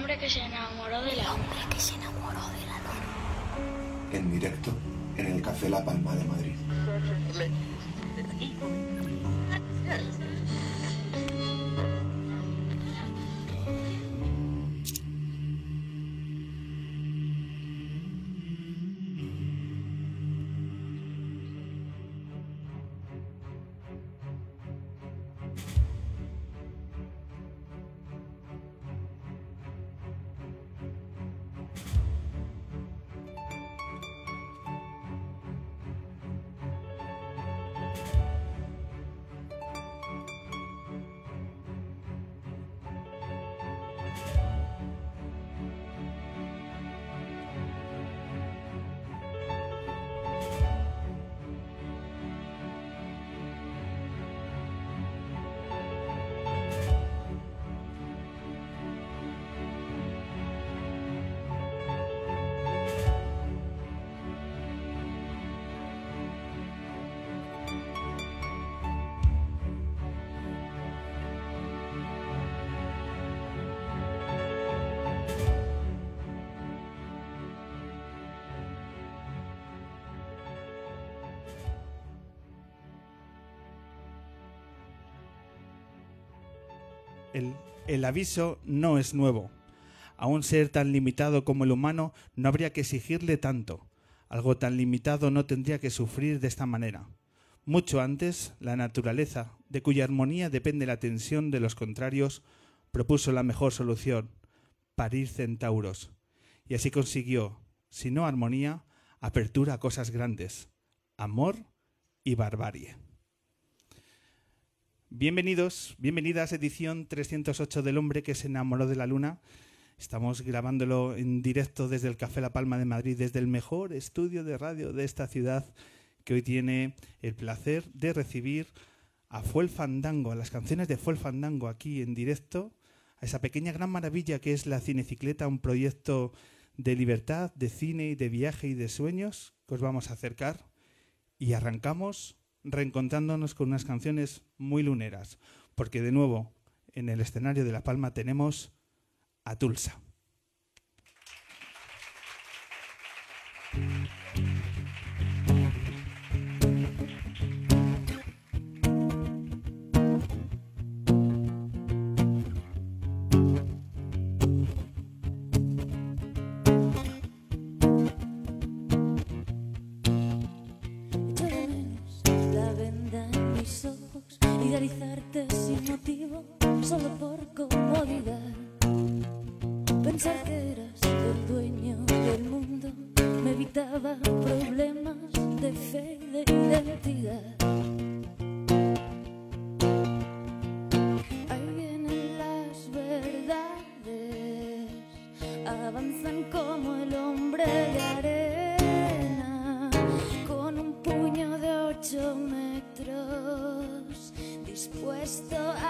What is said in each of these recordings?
hombre que se enamoró de la hombre que se enamoró de la luna. En directo en el Café La Palma de Madrid. El, aviso no es nuevo. A un ser tan limitado como el humano no habría que exigirle tanto. Algo tan limitado no tendría que sufrir de esta manera. Mucho antes, la naturaleza, de cuya armonía depende la tensión de los contrarios, propuso la mejor solución, parir centauros. Y así consiguió, si no armonía, apertura a cosas grandes, amor y barbarie. Bienvenidos, bienvenidas edición 308 del hombre que se enamoró de la luna. Estamos grabándolo en directo desde el Café La Palma de Madrid, desde el mejor estudio de radio de esta ciudad, que hoy tiene el placer de recibir a Fuel Fandango, a las canciones de Fuel Fandango aquí en directo, a esa pequeña gran maravilla que es la Cinecicleta, un proyecto de libertad, de cine de viaje y de sueños que os vamos a acercar. Y arrancamos reencontrándonos con unas canciones muy luneras, porque de nuevo en el escenario de La Palma tenemos a Tulsa. solo por comodidad. Pensar que eras el dueño del mundo me evitaba problemas de fe y de identidad. Ahí vienen las verdades, avanzan como el hombre de arena, con un puño de ocho metros, dispuesto a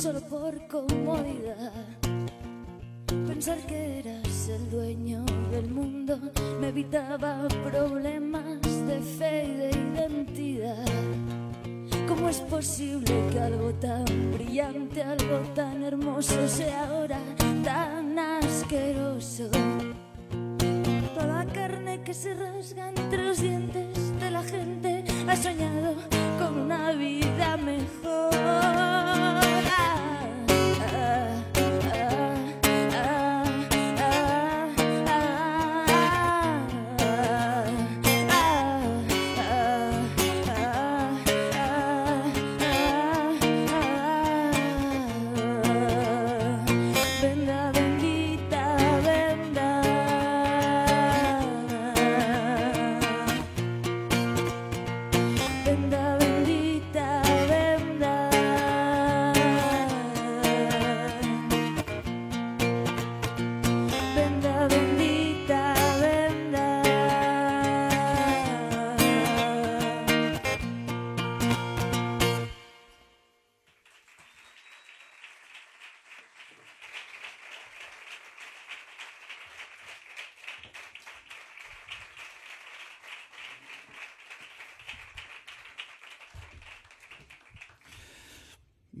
solo por comodidad. Pensar que eras el dueño del mundo me evitaba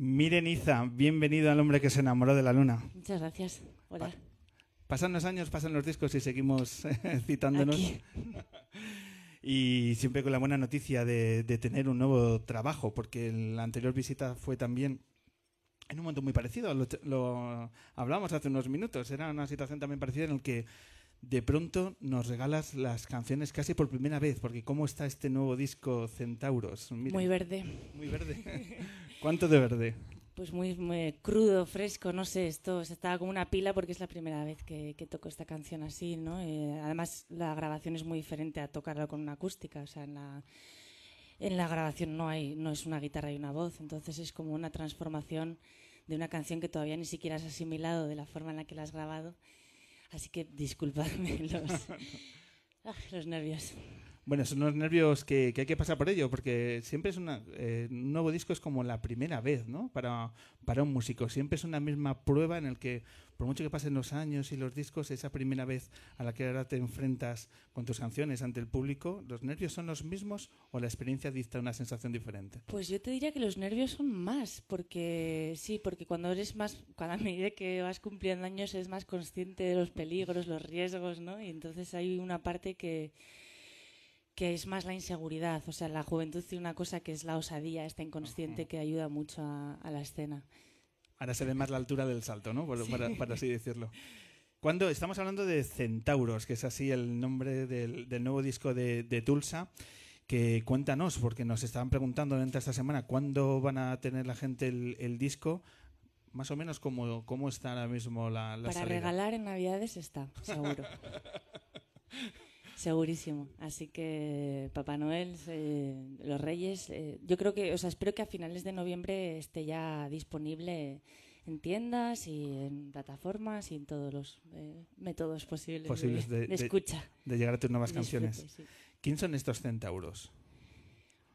Miren Iza, bienvenido al hombre que se enamoró de la luna. Muchas gracias. Hola. Pasan los años, pasan los discos y seguimos citándonos. Aquí. Y siempre con la buena noticia de, de tener un nuevo trabajo, porque la anterior visita fue también en un momento muy parecido. Lo, lo hablamos hace unos minutos. Era una situación también parecida en la que de pronto nos regalas las canciones casi por primera vez, porque ¿cómo está este nuevo disco Centauros? Mira, Muy verde. muy verde. ¿Cuánto de verde? Pues muy, muy crudo, fresco, no sé, esto se estaba como una pila porque es la primera vez que, que toco esta canción así, ¿no? Eh, además, la grabación es muy diferente a tocarlo con una acústica, o sea, en la, en la grabación no hay, no es una guitarra y una voz, entonces es como una transformación de una canción que todavía ni siquiera has asimilado de la forma en la que la has grabado, así que disculpadme los, los nervios. Bueno, son unos nervios que, hay que pasar por ello, porque siempre es una, eh, un nuevo disco es como la primera vez, ¿no? Para, un músico. Siempre es una misma prueba en el que, por mucho que pasen los años y los discos, esa primera vez a la que ahora te enfrentas con tus canciones ante el público, ¿los nervios son los mismos o la experiencia dicta una sensación diferente? Pues yo te diría que los nervios son más, porque sí, porque cuando eres más, cuando a medida que vas cumpliendo años eres más consciente de los peligros, los riesgos, ¿no? Y entonces hay una parte que, que es más la inseguridad, o sea, la juventud tiene una cosa que es la osadía, esta inconsciente que ayuda mucho a, a la escena. Ahora se ve más la altura del salto, ¿no? Por- para, para así decirlo. Cuando estamos hablando de Centauros, que es así el nombre del, del nuevo disco de, de Tulsa, que cuéntanos, porque nos estaban preguntando durante esta semana cuándo van a tener la gente el, el disco, más o menos cómo, cómo está ahora mismo la, la Para salida. regalar en Navidades está, seguro. Segurísimo. Así que Papá Noel, eh, los Reyes, eh, yo creo que, o sea, espero que a finales de noviembre esté ya disponible en tiendas y en plataformas y en todos los eh, métodos posibles, Posibles de, de- de de- escucha. De llegar a tus nuevas Disfrute, canciones. sí. ¿Quién son estos Centauros?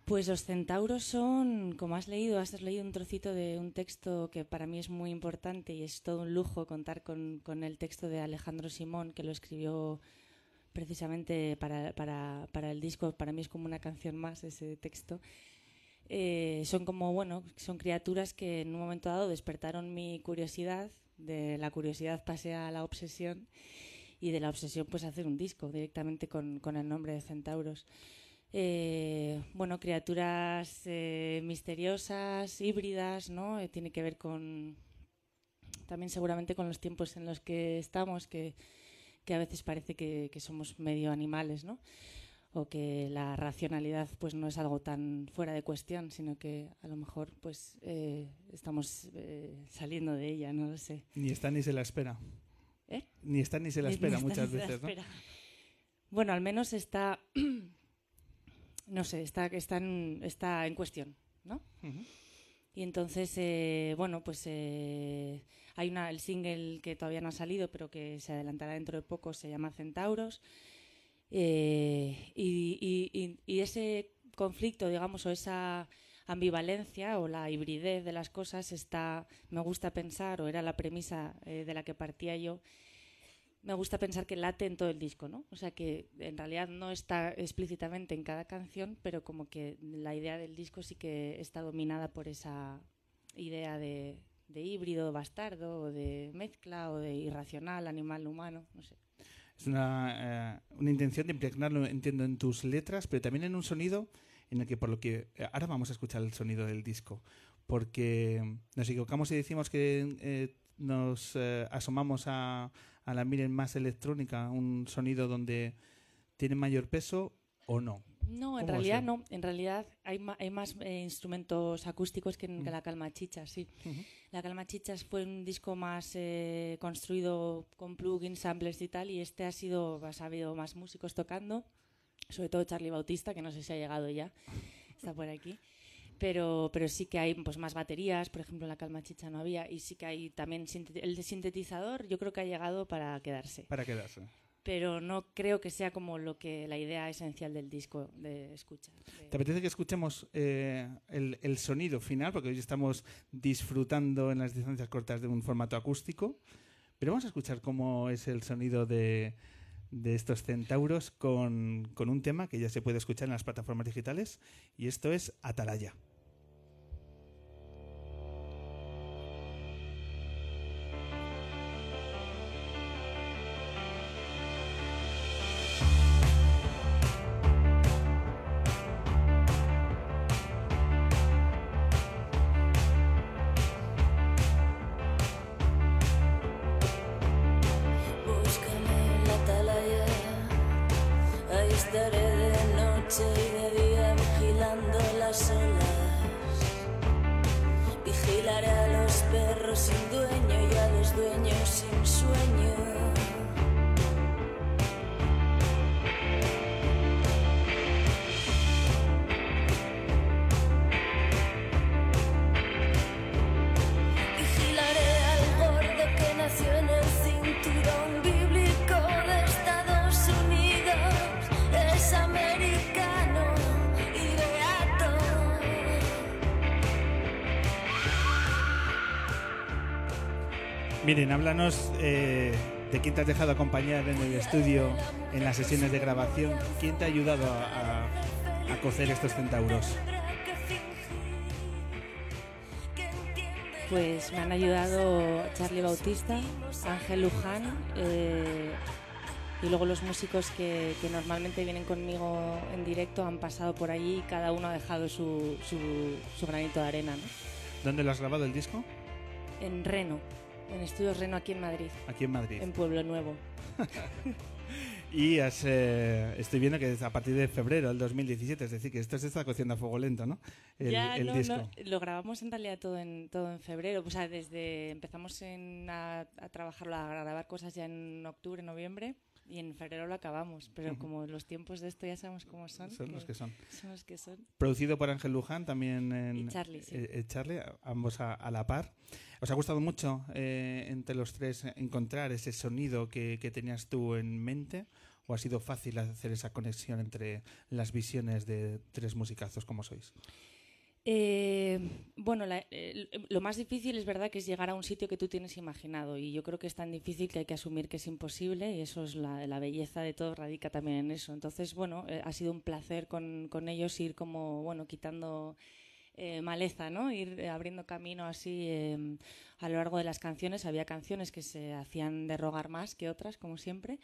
Pues los centauros son, como has leído, has leído un trocito de un texto que para mí es muy importante y es todo un lujo contar con, con el texto de Alejandro Simón, que lo escribió precisamente para, para, para el disco. Para mí es como una canción más ese texto. Eh, son como, bueno, son criaturas que en un momento dado despertaron mi curiosidad, de la curiosidad pasé a la obsesión y de la obsesión pues hacer un disco directamente con, con el nombre de Centauros. Eh, bueno, criaturas eh, misteriosas, híbridas, ¿no? Eh, tiene que ver con también seguramente con los tiempos en los que estamos, que, que a veces parece que, que somos medio animales, ¿no? O que la racionalidad pues no es algo tan fuera de cuestión, sino que a lo mejor pues eh, estamos eh, saliendo de ella, no lo sé. Ni está ni se la espera. ¿Eh? Ni está ni se la espera ni muchas ni veces, ¿no? Bueno, al menos está, no sé, está, está, en, está en cuestión, ¿no? Y entonces, eh, bueno, pues eh, hay una, el single que todavía no ha salido, pero que se adelantará dentro de poco, se llama Centauros. Eh, y, y- y- y ese conflicto, digamos, o esa ambivalencia o la hibridez de las cosas está, me gusta pensar, o era la premisa eh, de la que partía yo, me gusta pensar que late en todo el disco, ¿no? O sea que en realidad no está explícitamente en cada canción, pero como que la idea del disco sí que está dominada por esa idea de, híbrido, bastardo, o de mezcla, o de irracional, animal, humano, no sé. Es una, eh, una intención de impregnarlo, entiendo, en tus letras, pero también en un sonido en el que, por lo que. eh, ahora vamos a escuchar el sonido del disco, porque nos equivocamos y decimos que eh, nos eh, asomamos a, a la miren más electrónica, un sonido donde tiene mayor peso o no. No, en ¿Cómo realidad así? no. En realidad hay, ma- hay más eh, instrumentos acústicos que en Mm. la Calma Chichas, sí. La Calma Chichas fue un disco más eh, construido con plugins, samplers y tal, y este ha sido, ha habido más músicos tocando, sobre todo Charlie Bautista, que no sé si ha llegado ya, está por aquí. Pero, pero sí que hay pues, más baterías, por ejemplo en la Calma Chicha no había, y sí que hay también el sintetizador, yo creo que ha llegado para quedarse Para quedarse. pero no creo que sea como lo que la idea esencial del disco de escucha. de- ¿Te apetece que escuchemos eh, el, el sonido final? Porque hoy estamos disfrutando en las distancias cortas de un formato acústico. Pero vamos a escuchar cómo es el sonido de, de estos centauros con, con un tema que ya se puede escuchar en las plataformas digitales. Y esto es Atalaya. Te has dejado acompañar en el estudio, en las sesiones de grabación. ¿Quién te ha ayudado a, a- a cocer estos centauros? Pues me han ayudado Charlie Bautista, Ángel Luján eh, y luego los músicos que, que normalmente vienen conmigo en directo han pasado por allí y cada uno ha dejado su, su- su granito de arena. ¿no? ¿Dónde lo has grabado el disco? En Reno, en Estudios Reno aquí en Madrid, Aquí en Madrid. en Pueblo Nuevo. Y has, eh, estoy viendo que es a partir de febrero del 2017, es decir, que esto se está cociendo a fuego lento, ¿no? El, ya, el no, disco. no, lo grabamos en realidad todo en, todo en febrero. O sea, desde empezamos en, a, a trabajarlo, a grabar cosas ya en octubre, noviembre y en febrero lo acabamos. Pero como los tiempos de esto ya sabemos cómo son. Son los que son. son los que son. Producido por Ángel Luján, también en Y Charlie, sí. eh, eh, Charlie, ambos a, a la par. ¿Os ha gustado mucho eh, entre los tres encontrar ese sonido que, que tenías tú en mente? ¿O ha sido fácil hacer esa conexión entre las visiones de tres musicazos como sois? Eh, bueno, la- lo más difícil es verdad que es llegar a un sitio que tú tienes imaginado y yo creo que es tan difícil que hay que asumir que es imposible y eso es la, belleza de todo radica también en eso. Entonces, bueno, eh, ha sido un placer con, ellos ir como, bueno, quitando eh, maleza, ¿no? Ir abriendo camino así eh, a lo largo de las canciones. Había canciones que se hacían de rogar más que otras, como siempre,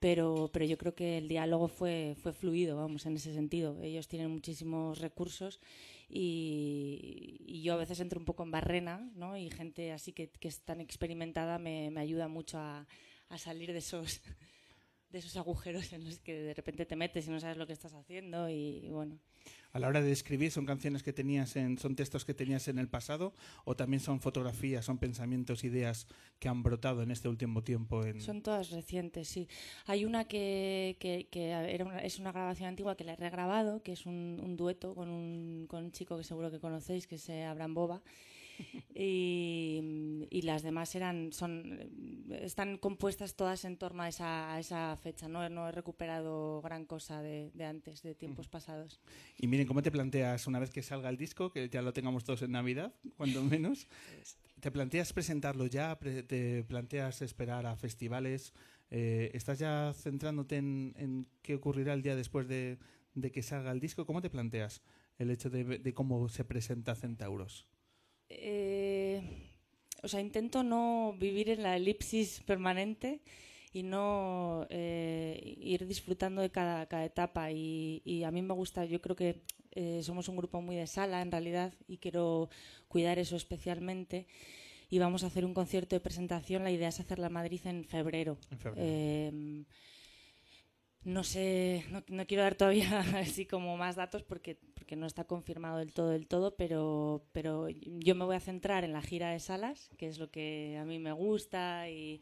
pero, pero yo creo que el diálogo fue, fue fluido, vamos, en ese sentido. Ellos tienen muchísimos recursos y, yo a veces entro un poco en barrena, ¿no? Y gente así que, que es tan experimentada me, me ayuda mucho a salir de esos de esos agujeros en los que de repente te metes y no sabes lo que estás haciendo y bueno. A la hora de escribir, ¿son canciones que tenías en, son textos que tenías en el pasado o también son fotografías, son pensamientos, ideas que han brotado en este último tiempo? En... Son todas recientes, sí. Hay una que, que, que era una- es una grabación antigua que la he regrabado, que es un, un dueto con un, con un chico que seguro que conocéis, que es eh, Abraham Boba. y, y las demás eran son están compuestas todas en torno a esa, a esa fecha. No, no he recuperado gran cosa de, de antes, de tiempos pasados. Y miren, ¿cómo te planteas una vez que salga el disco, que ya lo tengamos todos en Navidad, cuando menos? ¿Te planteas presentarlo ya? ¿Te planteas esperar a festivales? Eh, ¿Estás ya centrándote en, en qué ocurrirá el día después de, de que salga el disco? ¿Cómo te planteas el hecho de, de cómo se presenta Centauros? Eh, o sea, intento no vivir en la elipsis permanente y no eh, ir disfrutando de cada, cada etapa. Y, y a mí me gusta, yo creo que eh, somos un grupo muy de sala en realidad y quiero cuidar eso especialmente. Y vamos a hacer un concierto de presentación. La idea es hacerla en Madrid en febrero. En febrero. No sé, no, no quiero dar todavía así como más datos porque, porque no está confirmado del todo del todo, pero, pero yo me voy a centrar en la gira de salas, que es lo que a mí me gusta y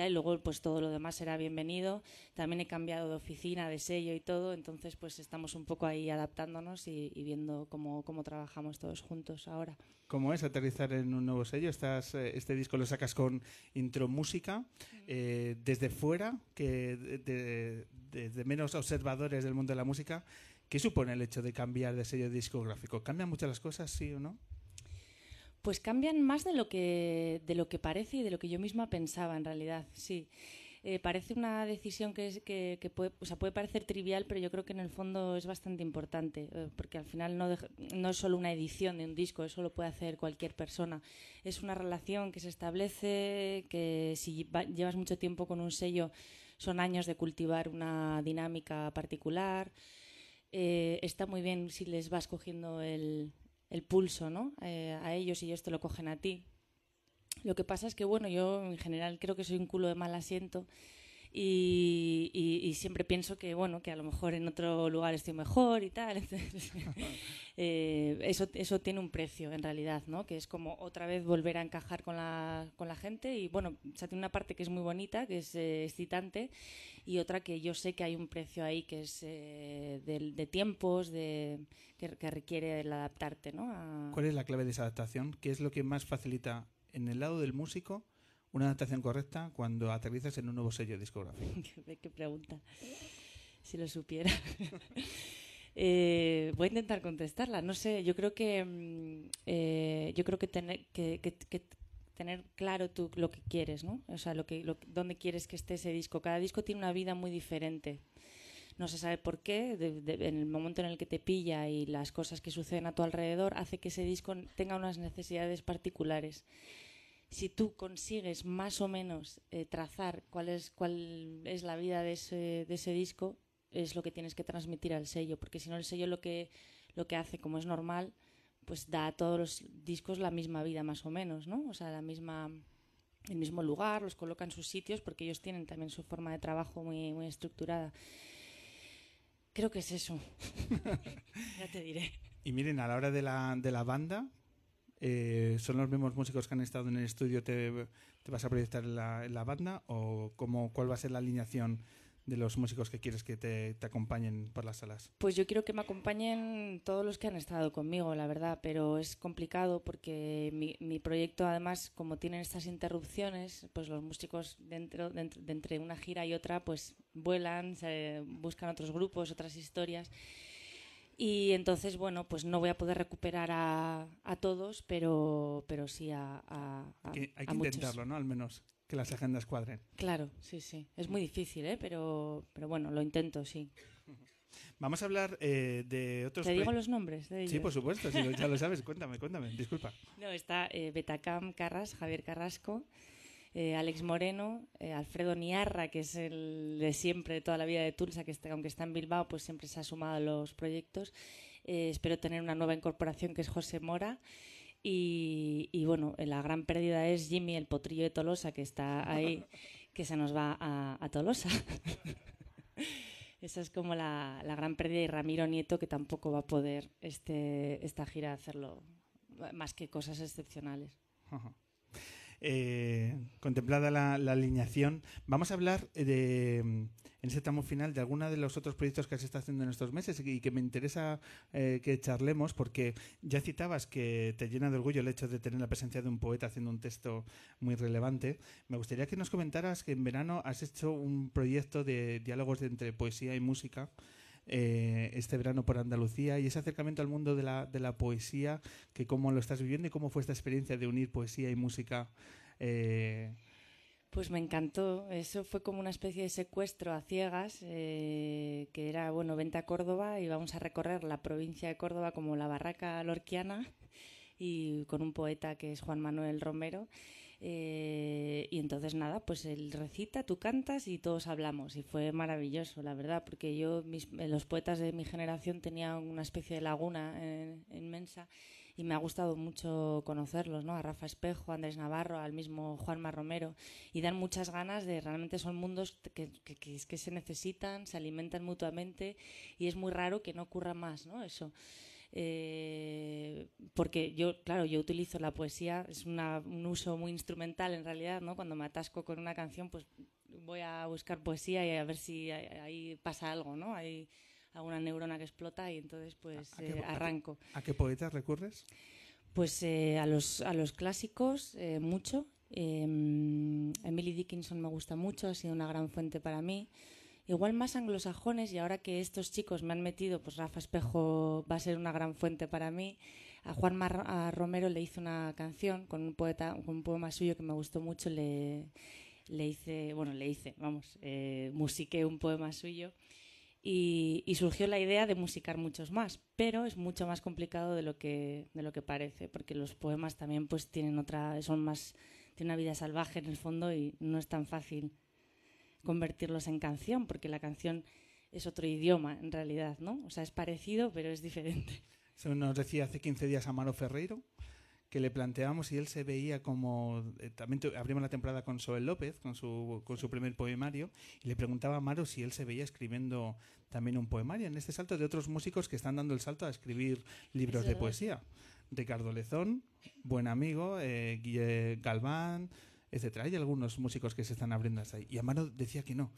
tal, y luego pues todo lo demás será bienvenido. También he cambiado de oficina, de sello y todo, entonces pues estamos un poco ahí adaptándonos y, y viendo cómo, cómo trabajamos todos juntos ahora. ¿Cómo es aterrizar en un nuevo sello? Estás, eh, este disco lo sacas con intro música. Eh, desde fuera, que de- de- menos observadores del mundo de la música, ¿qué supone el hecho de cambiar de sello discográfico? ¿Cambian muchas las cosas, sí o no? Pues cambian más de lo que, de lo que parece y de lo que yo misma pensaba, en realidad, sí. Eh, parece una decisión que, es, que, puede, o sea, puede parecer trivial, pero yo creo que en el fondo es bastante importante, eh, porque al final no, no es solo una edición de un disco, eso lo puede hacer cualquier persona. Es una relación que se establece, que si va- llevas mucho tiempo con un sello, son años de cultivar una dinámica particular. Eh, está muy bien si les vas cogiendo el, el pulso ¿no? Eh, a ellos y ellos te lo cogen a ti. Lo que pasa es que, bueno, yo en general creo que soy un culo de mal asiento y, y- y siempre pienso que, bueno, que a lo mejor en otro lugar estoy mejor y tal. Entonces, eh, eso, eso tiene un precio en realidad, ¿no? Que es como otra vez volver a encajar con la, con la gente y, bueno, o sea, tiene una parte que es muy bonita, que es eh, excitante y otra que yo sé que hay un precio ahí que es eh, de, de tiempos, de, que, que requiere el adaptarte, ¿no? A- ¿Cuál es la clave de esa adaptación? ¿Qué es lo que más facilita en el lado del músico una adaptación correcta cuando aterrizas en un nuevo sello discográfico? ¿Qué, pregunta? Si lo supiera. Eh, voy a intentar contestarla. No sé, yo creo que mm, eh, yo creo que tener que, que- que tener claro tú lo que quieres, ¿no? O sea, lo que, lo, dónde quieres que esté ese disco. Cada disco tiene una vida muy diferente. No se sabe por qué. de- de- en el momento en el que te pilla y las cosas que suceden a tu alrededor hace que ese disco tenga unas necesidades particulares si tú consigues más o menos eh, trazar cuál es, cuál es la vida de ese, de ese disco, es lo que tienes que transmitir al sello, porque si no el sello lo que, lo que hace, como es normal, pues da a todos los discos la misma vida más o menos, ¿no? O sea, la misma el mismo lugar, los coloca en sus sitios, porque ellos tienen también su forma de trabajo muy, muy estructurada. Creo que es eso. ya te diré. Y miren, a la hora de la, de la banda, eh, ¿son los mismos músicos que han estado en el estudio? ¿Te, vas a proyectar en la, en banda? ¿O cómo, cuál va a ser la alineación de los músicos que quieres que te, acompañen por las salas? Pues yo quiero que me acompañen todos los que han estado conmigo, la verdad, pero es complicado porque mi, mi proyecto, además, como tienen estas interrupciones, pues los músicos dentro, dentro- de entre una gira y otra, pues vuelan, se buscan otros grupos, otras historias. Y entonces, bueno, pues no voy a poder recuperar a, a todos, pero, pero sí a, a, a- Que hay que muchos. intentarlo, ¿no? Al menos que las agendas cuadren. Claro, sí, sí. Es muy difícil, ¿eh? Pero, pero bueno, lo intento, sí. Vamos a hablar eh, de otros... ¿Te digo los nombres de ellos? Sí, por supuesto, si lo- ya lo sabes. Cuéntame, cuéntame. Disculpa. No, está eh, Betacam Carras, Javier Carrasco, eh, Alex Moreno, eh, Alfredo Niarra, que es el de siempre, de toda la vida de Tulsa, que está, aunque está en Bilbao, pues siempre se ha sumado a los proyectos. Eh, espero tener una nueva incorporación que es José Mora. Y, y, bueno, la gran pérdida es Jimmy, el potrillo de Tolosa, que está ahí, que se nos va a, a Tolosa. Esa es como la, la gran pérdida y Ramiro Nieto, que tampoco va a poder este, esta gira hacerlo más que cosas excepcionales. Ajá. Eh, contemplada la, alineación, vamos a hablar de en ese tramo final de alguno de los otros proyectos que se está haciendo en estos meses y que me interesa eh, que charlemos porque ya citabas que te llena de orgullo el hecho de tener la presencia de un poeta haciendo un texto muy relevante. Me gustaría que nos comentaras que en verano has hecho un proyecto de diálogos entre poesía y música. Eh, este verano por Andalucía y ese acercamiento al mundo de la, de la poesía, que cómo lo estás viviendo y cómo fue esta experiencia de unir poesía y música eh, pues me encantó. Eso fue como una especie de secuestro a ciegas, eh, que era, bueno, vente a Córdoba y vamos a recorrer la provincia de Córdoba como la barraca lorquiana y con un poeta que es Juan Manuel Romero. Eh, y entonces nada, pues él recita, tú cantas y todos hablamos. Y fue maravilloso, la verdad, porque yo, los poetas de mi generación tenían una especie de laguna eh, inmensa y me ha gustado mucho conocerlos, ¿no? A Rafa Espejo, a Andrés Navarro, al mismo Juanma Romero y dan muchas ganas de realmente son mundos que, que, que, se necesitan, se alimentan mutuamente y es muy raro que no ocurra más, ¿no? Eso. Eh, porque yo, claro, yo utilizo la poesía, es una, un uso muy instrumental en realidad, ¿no? Cuando me atasco con una canción, pues voy a buscar poesía y a ver si ahí pasa algo, ¿no? Hay, alguna neurona que explota y entonces pues eh, arranco. ¿A qué, poetas recurres? Pues eh, a, los, a los clásicos eh, mucho. Em, Emily Dickinson me gusta mucho, ha sido una gran fuente para mí. Igual más anglosajones y ahora que estos chicos me han metido, pues Rafa Espejo va a ser una gran fuente para mí. A Juan Mar Romero le hice una canción con un poeta, con un poema suyo que me gustó mucho. Le, le hice, bueno, le hice, vamos, eh, musiqué un poema suyo y, surgió la idea de musicar muchos más, pero es mucho más complicado de lo que, de lo que parece, porque los poemas también pues tienen otra, son más, tienen una vida salvaje en el fondo y no es tan fácil convertirlos en canción, porque la canción es otro idioma en realidad, ¿no? O sea, es parecido, pero es diferente. Eso nos decía hace 15 días Amaro Ferreiro, que le planteamos y él se veía como... Eh, también abrimos la temporada con Soel López, con su, con su primer poemario, y le preguntaba a Maro si él se veía escribiendo también un poemario, en este salto de otros músicos que están dando el salto a escribir libros de poesía. Ricardo Lezón, buen amigo, eh, Guille Galván, etcétera. Hay algunos músicos que se están abriendo hasta ahí. Y Amaro decía que no,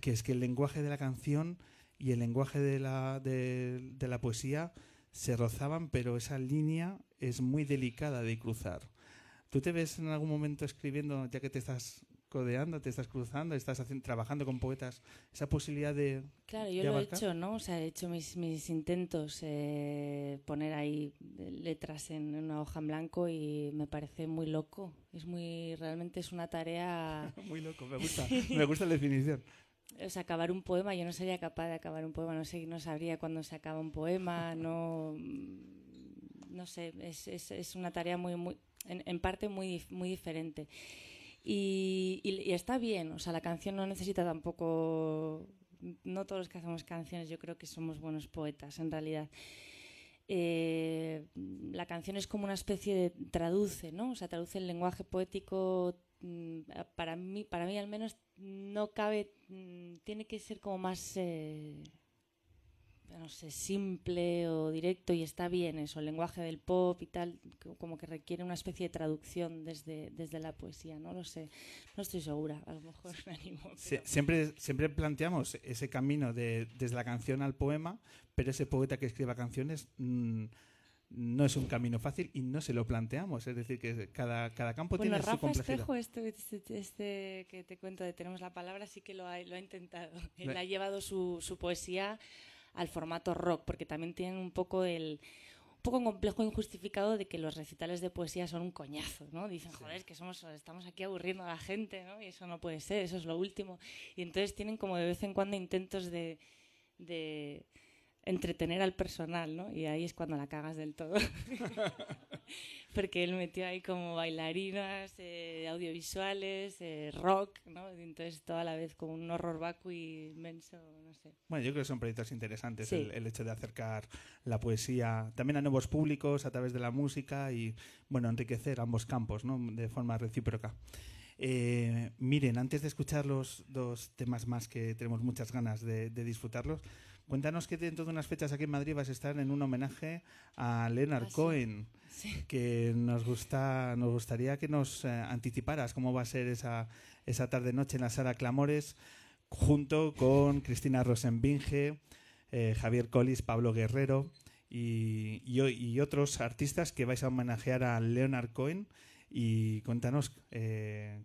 que es que el lenguaje de la canción y el lenguaje de la, de, de la poesía se rozaban, pero esa línea es muy delicada de cruzar. ¿Tú te ves en algún momento escribiendo, ya que te estás codeando, te estás cruzando, estás haciendo, trabajando con poetas, esa posibilidad de... Claro, yo lo he hecho, ¿no? O sea, he hecho mis, mis intentos, eh, poner ahí letras en una hoja en blanco y me parece muy loco. Es muy, realmente es una tarea... muy loco, me gusta, me gusta la definición. O sea, acabar un poema, yo no sería capaz de acabar un poema, no sé, no sabría cuándo se acaba un poema, no no sé, es, es, es una tarea muy, muy en, en, parte muy, muy diferente. Y, y, está bien, o sea, la canción no necesita tampoco, no todos los que hacemos canciones, yo creo que somos buenos poetas en realidad. Eh, la canción es como una especie de traduce, ¿no? O sea, traduce el lenguaje poético mm, para mí, para mí al menos no cabe, mm, tiene que ser como más eh, no sé, simple o directo y está bien eso, el lenguaje del pop y tal, como que requiere una especie de traducción desde, desde la poesía, no lo sé, no estoy segura, a lo mejor me animo. siempre, siempre planteamos ese camino de, desde la canción al poema, pero ese poeta que escriba canciones mm, no es un camino fácil y no se lo planteamos, es decir, que cada, cada campo tiene su complejidad. Espejo, este, este, este, que te cuento de Tenemos la Palabra, sí que lo ha, lo ha intentado. Él ha llevado su, su poesía al formato rock, porque también tienen un poco el un poco complejo e injustificado de que los recitales de poesía son un coñazo, ¿no? Dicen, joder, es que somos, estamos aquí aburriendo a la gente, ¿no? Y eso no puede ser, eso es lo último. Y entonces tienen como de vez en cuando intentos de, de entretener al personal, ¿no? Y ahí es cuando la cagas del todo. Porque él metió ahí como bailarinas, eh, audiovisuales, eh, rock, ¿no? Y entonces toda la vez como un horror vacui inmenso, no sé. Bueno, yo creo que son proyectos interesantes el, el, hecho de acercar la poesía también a nuevos públicos a través de la música y, bueno, enriquecer ambos campos, ¿no? De forma recíproca. Eh, miren, antes de escuchar los dos temas más que tenemos muchas ganas de, de disfrutarlos, cuéntanos que dentro de unas fechas aquí en Madrid vas a estar en un homenaje a Leonard Ah. Cohen, Sí. que nos gusta, nos gustaría que nos eh, anticiparas cómo va a ser esa, esa tarde-noche en la sala Clamores, junto con Cristina Rosenbinge, eh, Javier Collis, Pablo Guerrero y, y y otros artistas que vais a homenajear a Leonard Cohen. Y cuéntanos eh,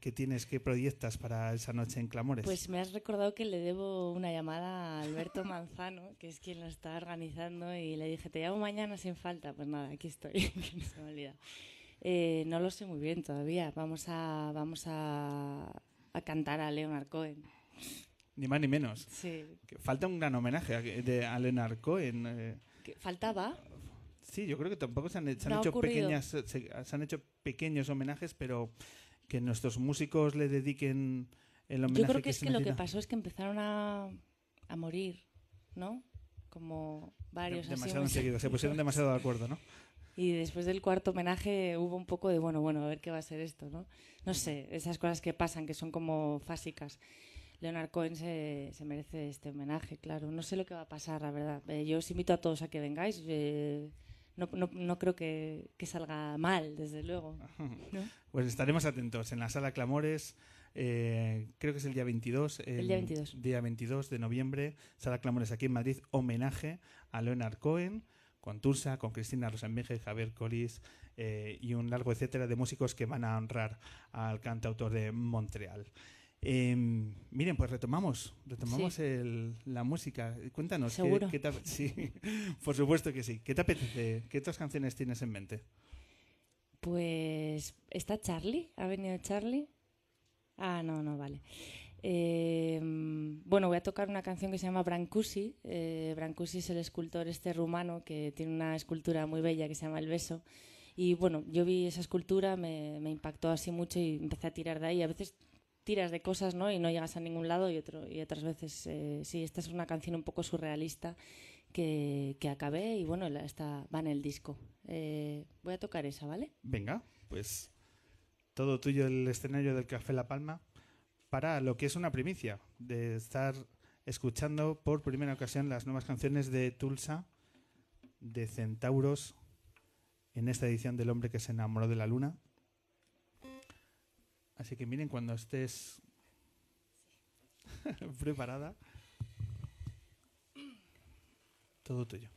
qué tienes, qué proyectas para esa noche en Clamores. Pues me has recordado que le debo una llamada a Alberto Manzano, que es quien lo está organizando, y le dije, te llamo mañana sin falta. Pues nada, aquí estoy, que no se me olvida. Eh, no lo sé muy bien todavía. Vamos a, vamos a, a cantar a Leonard Cohen. Ni más ni menos. Sí. Falta un gran homenaje a, de, a Leonard Cohen. eh. ¿Qué- ¿Faltaba? Sí, yo creo que tampoco se han, se hecho ocurrido. pequeñas, se, se han hecho pequeños homenajes, pero que nuestros músicos le dediquen el homenaje. Yo creo que es que lo que pasó es que empezaron a, a morir, ¿no? Como varios así demasiado enseguida, se pusieron demasiado de acuerdo, ¿no? Y después del cuarto homenaje hubo un poco de, bueno, bueno, a ver qué va a ser esto, ¿no? No sé, esas cosas que pasan, que son como fásicas. Leonard Cohen se, se merece este homenaje, claro. No sé lo que va a pasar, la verdad. Eh, yo os invito a todos a que vengáis. eh, no, no, no creo que, que salga mal, desde luego. ¿no? Pues estaremos atentos en la sala Clamores. eh, creo que es el día 22. El día 22. Día 22 de noviembre. Sala Clamores aquí en Madrid. Homenaje a Leonard Cohen con Tulsa, con Cristina Rosenbinge, Javier Collis eh, y un largo etcétera de músicos que van a honrar al cantautor de Montreal. Eh, miren, pues retomamos, retomamos Sí. el- la música. Cuéntanos, ¿qué- ¿Seguro? qué te ap- sí, por supuesto que sí. ¿Qué te apetece? ¿Qué otras canciones tienes en mente? Pues está Charlie, ha venido Charlie. Ah, no, no, vale. Eh, bueno, voy a tocar una canción que se llama Brancusi. Eh, Brancusi es el escultor este rumano que tiene una escultura muy bella que se llama El Beso. Y bueno, yo vi esa escultura, me, me impactó así mucho y empecé a tirar de ahí. A veces tiras de cosas ¿no? y no llegas a ningún lado y, otro, y otras veces eh, sí, esta es una canción un poco surrealista que, que acabé y bueno, va en el disco. Eh, voy a tocar esa, ¿vale? Venga, pues todo tuyo el escenario del Café La Palma para lo que es una primicia de estar escuchando por primera ocasión las nuevas canciones de Tulsa, de Centauros, en esta edición del hombre que se enamoró de la luna. Así que miren, cuando estés preparada, todo tuyo.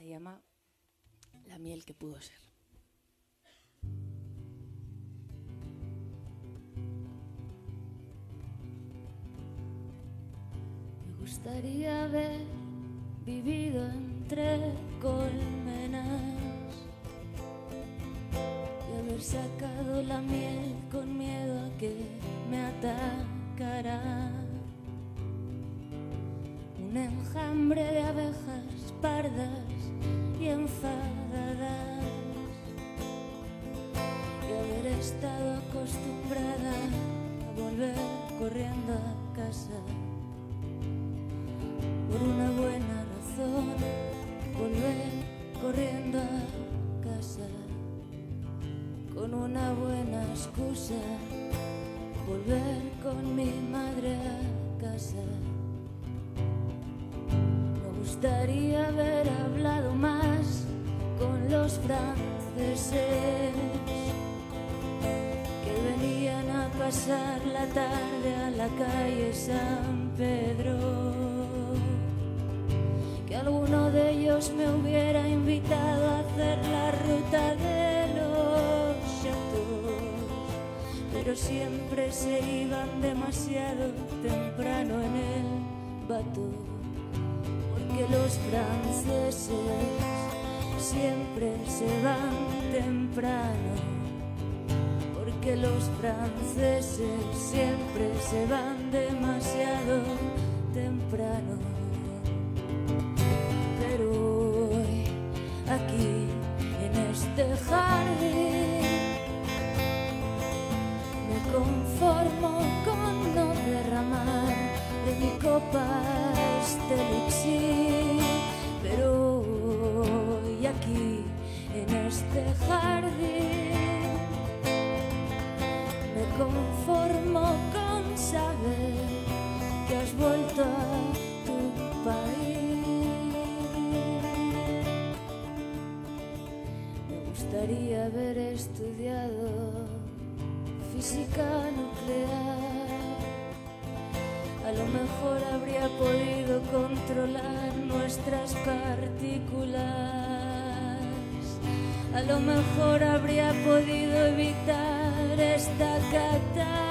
Se llama La miel que pudo ser. Corriendo a casa por una buena razón. Volver corriendo a casa con una buena excusa. Volver con mi madre a casa. Me gustaría haber hablado más con los franceses pasar la tarde a la calle San Pedro. Que alguno de ellos me hubiera invitado a hacer la ruta de los chateaux, pero siempre se iban demasiado temprano en el bateau, porque los franceses siempre se van temprano los franceses siempre se van demasiado temprano. Pero hoy, aquí, en este jardín, me conformo haber estudiado física nuclear. A lo mejor habría podido controlar nuestras partículas. A lo mejor habría podido evitar esta catástrofe.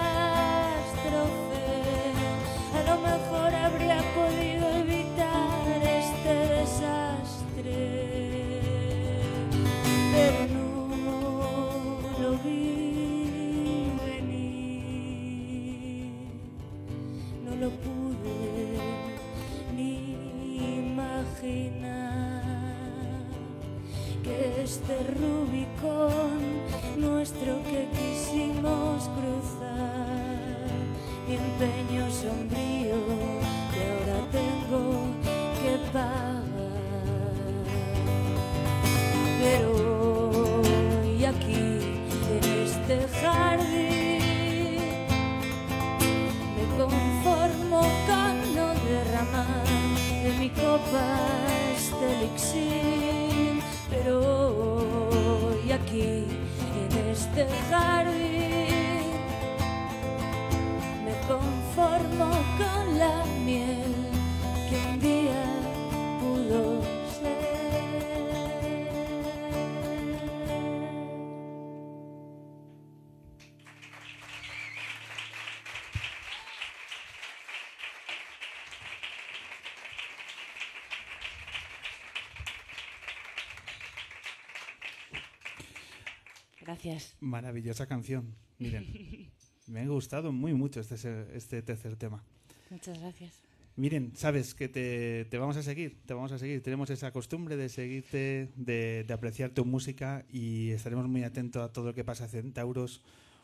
Gracias. Maravillosa canción. Miren, me ha gustado muy mucho este, este tercer tema. Muchas gracias. Miren, sabes que te, te vamos a seguir, te vamos a seguir. Tenemos esa costumbre de seguirte, de, de apreciar tu música y estaremos muy atentos a todo lo que pasa en Centauros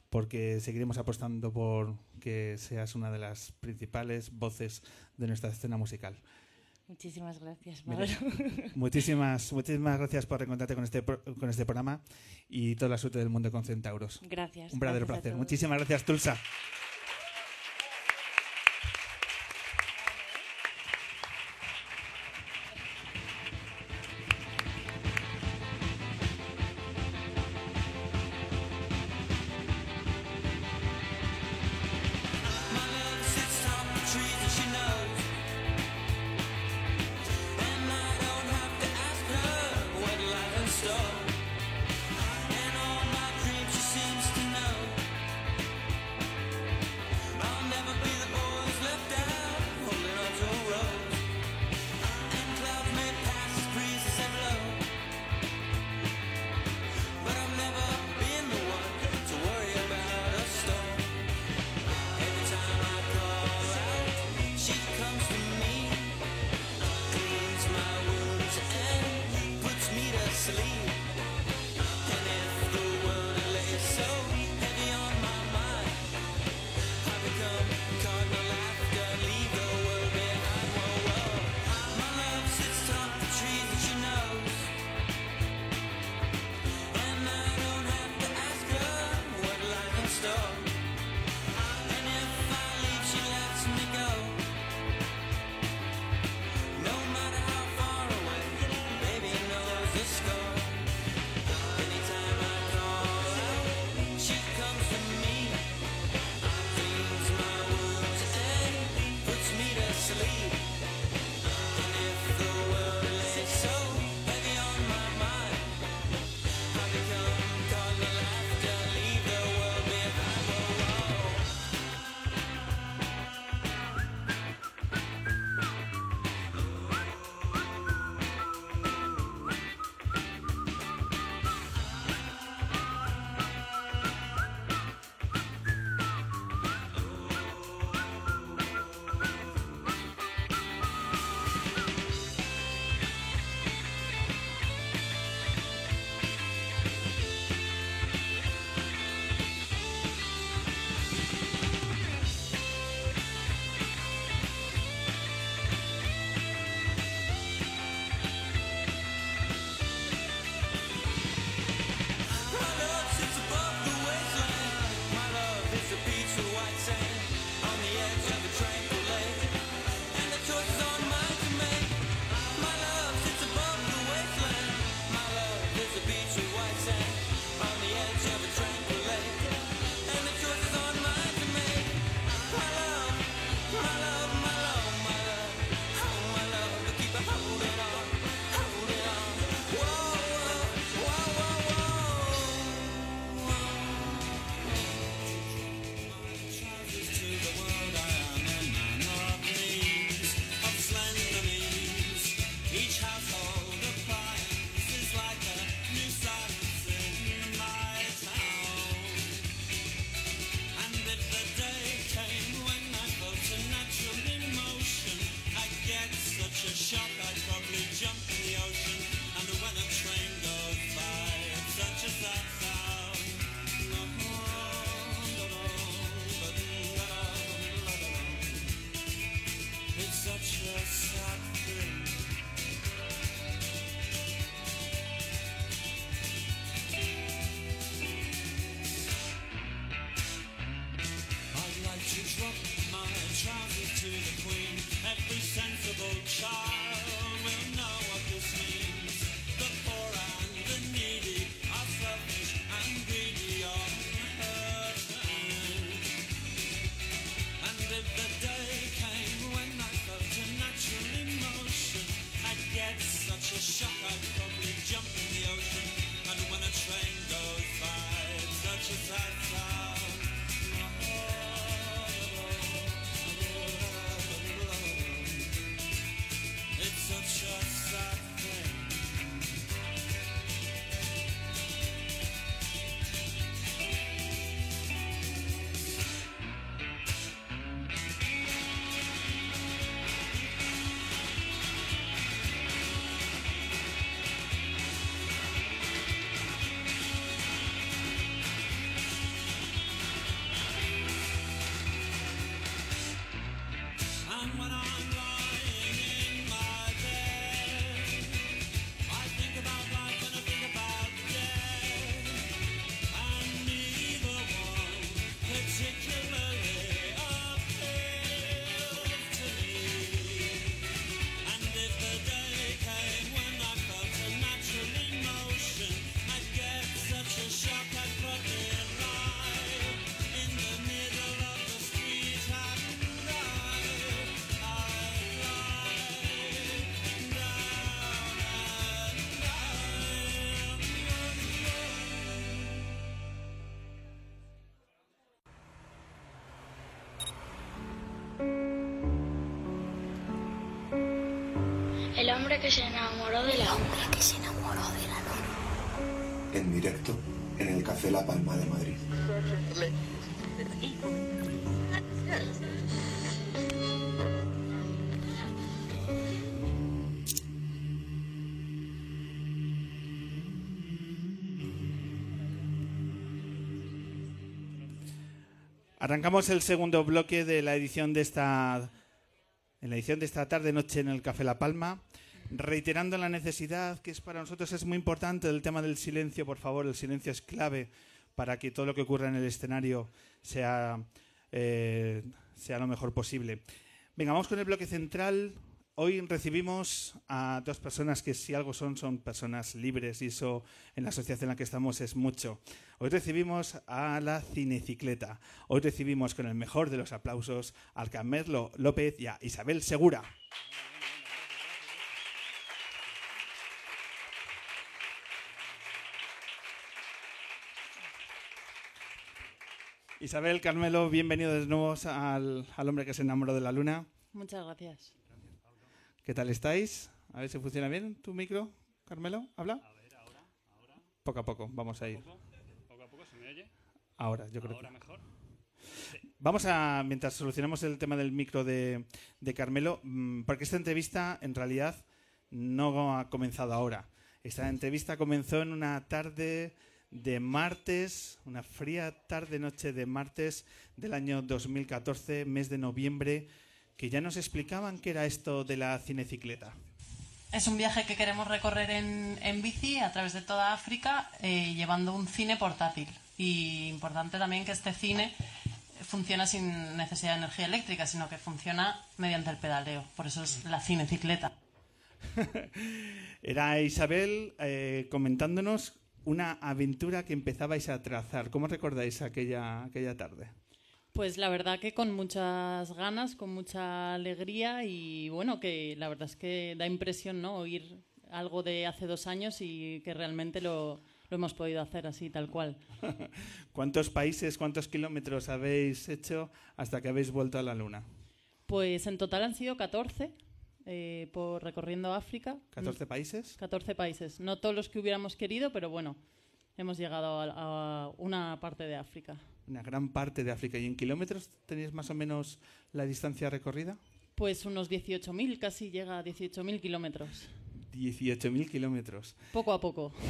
porque seguiremos apostando por que seas una de las principales voces de nuestra escena musical. Muchísimas gracias, Mira, Mauro. Muchísimas, muchísimas gracias por reencontrarte con este, con este programa y toda la suerte del mundo con Centauros. Gracias. Un verdadero gracias placer. Muchísimas gracias, Tulsa. Hombre que se enamoró de la hombre que se enamoró de la luna. En directo en el Café La Palma de Madrid. Arrancamos el segundo bloque de la edición de esta en la edición de esta tarde noche en el Café La Palma, reiterando la necesidad que es para nosotros es muy importante el tema del silencio, por favor, el silencio es clave para que todo lo que ocurra en el escenario sea eh, sea lo mejor posible. Venga, vamos con el bloque central. Hoy recibimos a dos personas que si algo son, son personas libres y eso en la sociedad en la que estamos es mucho. Hoy recibimos a la Cinecicleta. Hoy recibimos con el mejor de los aplausos al Carmelo López y a Isabel Segura. Isabel, Carmelo, bienvenidos de nuevo al, al hombre que se enamoró de la luna. Muchas gracias. ¿Qué tal estáis? A ver si funciona bien tu micro, Carmelo. ¿Habla? A ver, ahora, ahora. Poco a poco, vamos a ir. Poco, poco a poco se me oye. Ahora, yo creo Ahora que. mejor. Vamos a, mientras solucionamos el tema del micro de, de Carmelo, mm, porque esta entrevista en realidad no ha comenzado ahora. Esta entrevista comenzó en una tarde de martes, una fría tarde-noche de martes del año 2014, mes de noviembre, que ya nos explicaban qué era esto de la cinecicleta. Es un viaje que queremos recorrer en, en bici a través de toda África eh, llevando un cine portátil. Y importante también que este cine funciona sin necesidad de energía eléctrica, sino que funciona mediante el pedaleo. Por eso es la cinecicleta. Era Isabel eh, comentándonos una aventura que empezabais a trazar. ¿Cómo recordáis aquella, aquella tarde? Pues la verdad que con muchas ganas, con mucha alegría y bueno, que la verdad es que da impresión, ¿no? Oír algo de hace dos años y que realmente lo, lo hemos podido hacer así, tal cual. ¿Cuántos países, cuántos kilómetros habéis hecho hasta que habéis vuelto a la Luna? Pues en total han sido 14 eh, por recorriendo África. ¿14 países? 14 países. No todos los que hubiéramos querido, pero bueno, hemos llegado a, a una parte de África. Una gran parte de África. ¿Y en kilómetros tenéis más o menos la distancia recorrida? Pues unos 18.000, casi llega a 18.000 kilómetros. 18.000 kilómetros. Poco a poco.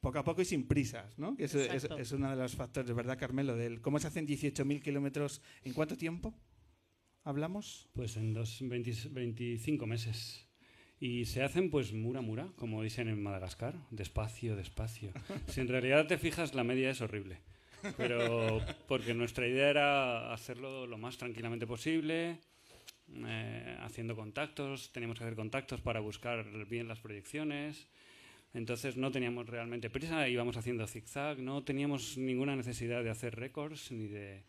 Poco a poco y sin prisas, ¿no? Que eso es, Exacto. es uno de los factores, ¿verdad, Carmelo? Del cómo se hacen 18.000 kilómetros. ¿En cuánto tiempo hablamos? Pues en dos, 20 25 meses. Y se hacen pues mura mura, como dicen en Madagascar, despacio, despacio. Si en realidad te fijas, la media es horrible. Pero porque nuestra idea era hacerlo lo más tranquilamente posible, eh, haciendo contactos, teníamos que hacer contactos para buscar bien las proyecciones. Entonces no teníamos realmente prisa, íbamos haciendo zigzag, no teníamos ninguna necesidad de hacer récords ni de,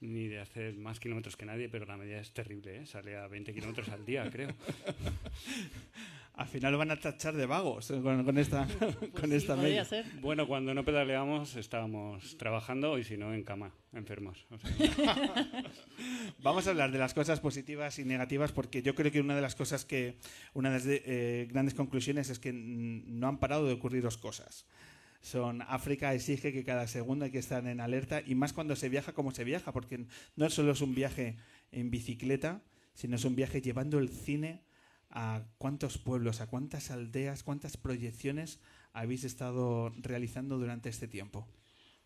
ni de hacer más kilómetros que nadie, pero la media es terrible, ¿eh? sale a 20 kilómetros al día, creo. Al final lo van a tachar de vagos eh, con, con esta, con Pues sí, esta media. ser. Bueno, cuando no pedaleamos estábamos trabajando y si no en cama, enfermos. O sea, Vamos a hablar de las cosas positivas y negativas porque yo creo que una de las cosas que, una de las eh, grandes conclusiones es que no han parado de ocurriros cosas. Son África exige que cada segundo hay que estar en alerta y más cuando se viaja como se viaja, porque no solo es un viaje en bicicleta, sino es un viaje llevando el cine a cuántos pueblos, a cuántas aldeas, cuántas proyecciones habéis estado realizando durante este tiempo.